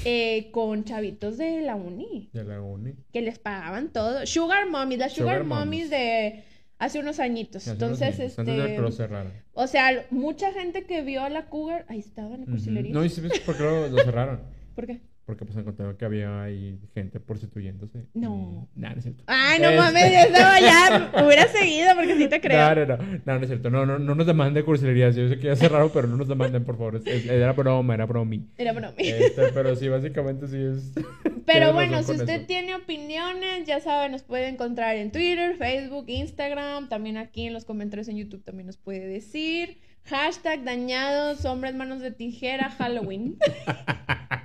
eh, con chavitos de la uni, De la uni. que les pagaban todo. Sugar mommies, las sugar, Sugar mommies mommies. de hace unos añitos. Hace unos Entonces, años, Antes de que lo este, cerraran. o sea, mucha gente que vio a la cougar, ahí estaba en la cursilería. No, y sabes [LAUGHS] por qué lo, lo cerraron. ¿Por qué? Porque pues encontraron que había ahí gente prostituyéndose. No. Y- Nah, no es cierto. Ay, no Este- mames, ya estaba ya, hubiera seguido porque sí te creo. No, no, no, no, no es cierto. No, no, no nos demanden cursilerías. Yo sé que ya cerraron, pero no nos demanden, por favor. Era broma, era bromi. Era broma. Este, pero sí, básicamente sí es. [LAUGHS] Pero bueno, si usted eso. tiene opiniones, ya sabe, nos puede encontrar en Twitter, Facebook, Instagram, también aquí en los comentarios en YouTube también nos puede decir. Hashtag dañados, hombres manos de tijera, Halloween. [LAUGHS]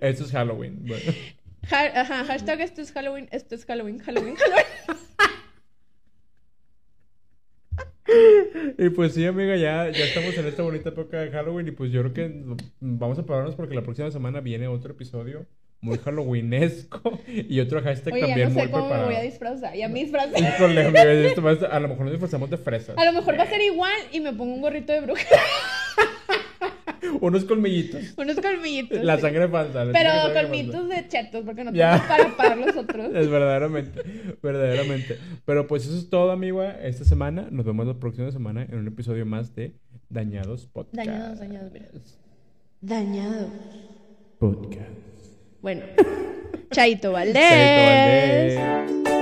Eso es Halloween. Bueno. Ha- ajá, hashtag esto es Halloween, esto es Halloween, Halloween, Halloween. Y pues sí, amiga, ya, ya estamos en esta bonita época de Halloween. Y pues yo creo que vamos a pararnos porque la próxima semana viene otro episodio muy halloweenesco y otro hashtag Oye, también no sé muy cómo me preparado. voy a disfrazar. Ya me disfrazé. Híjole, amiga, esto va a, lo mejor nos disfrazamos de fresas. A lo mejor va a ser igual y me pongo un gorrito de bruja. [LAUGHS] Unos colmillitos. Unos colmillitos. La sangre falsa. la Pero sangre falsa. colmillitos de chetos, porque no tengo para pagar los otros. [LAUGHS] Es verdaderamente, verdaderamente. Pero pues eso es todo, amigo, esta semana. Nos vemos la próxima semana en un episodio más de Dañados Podcast. Dañados, dañados, mira. Dañado. Podcast. Bueno. [LAUGHS] Chaito Valdés. Chaito, Valdés.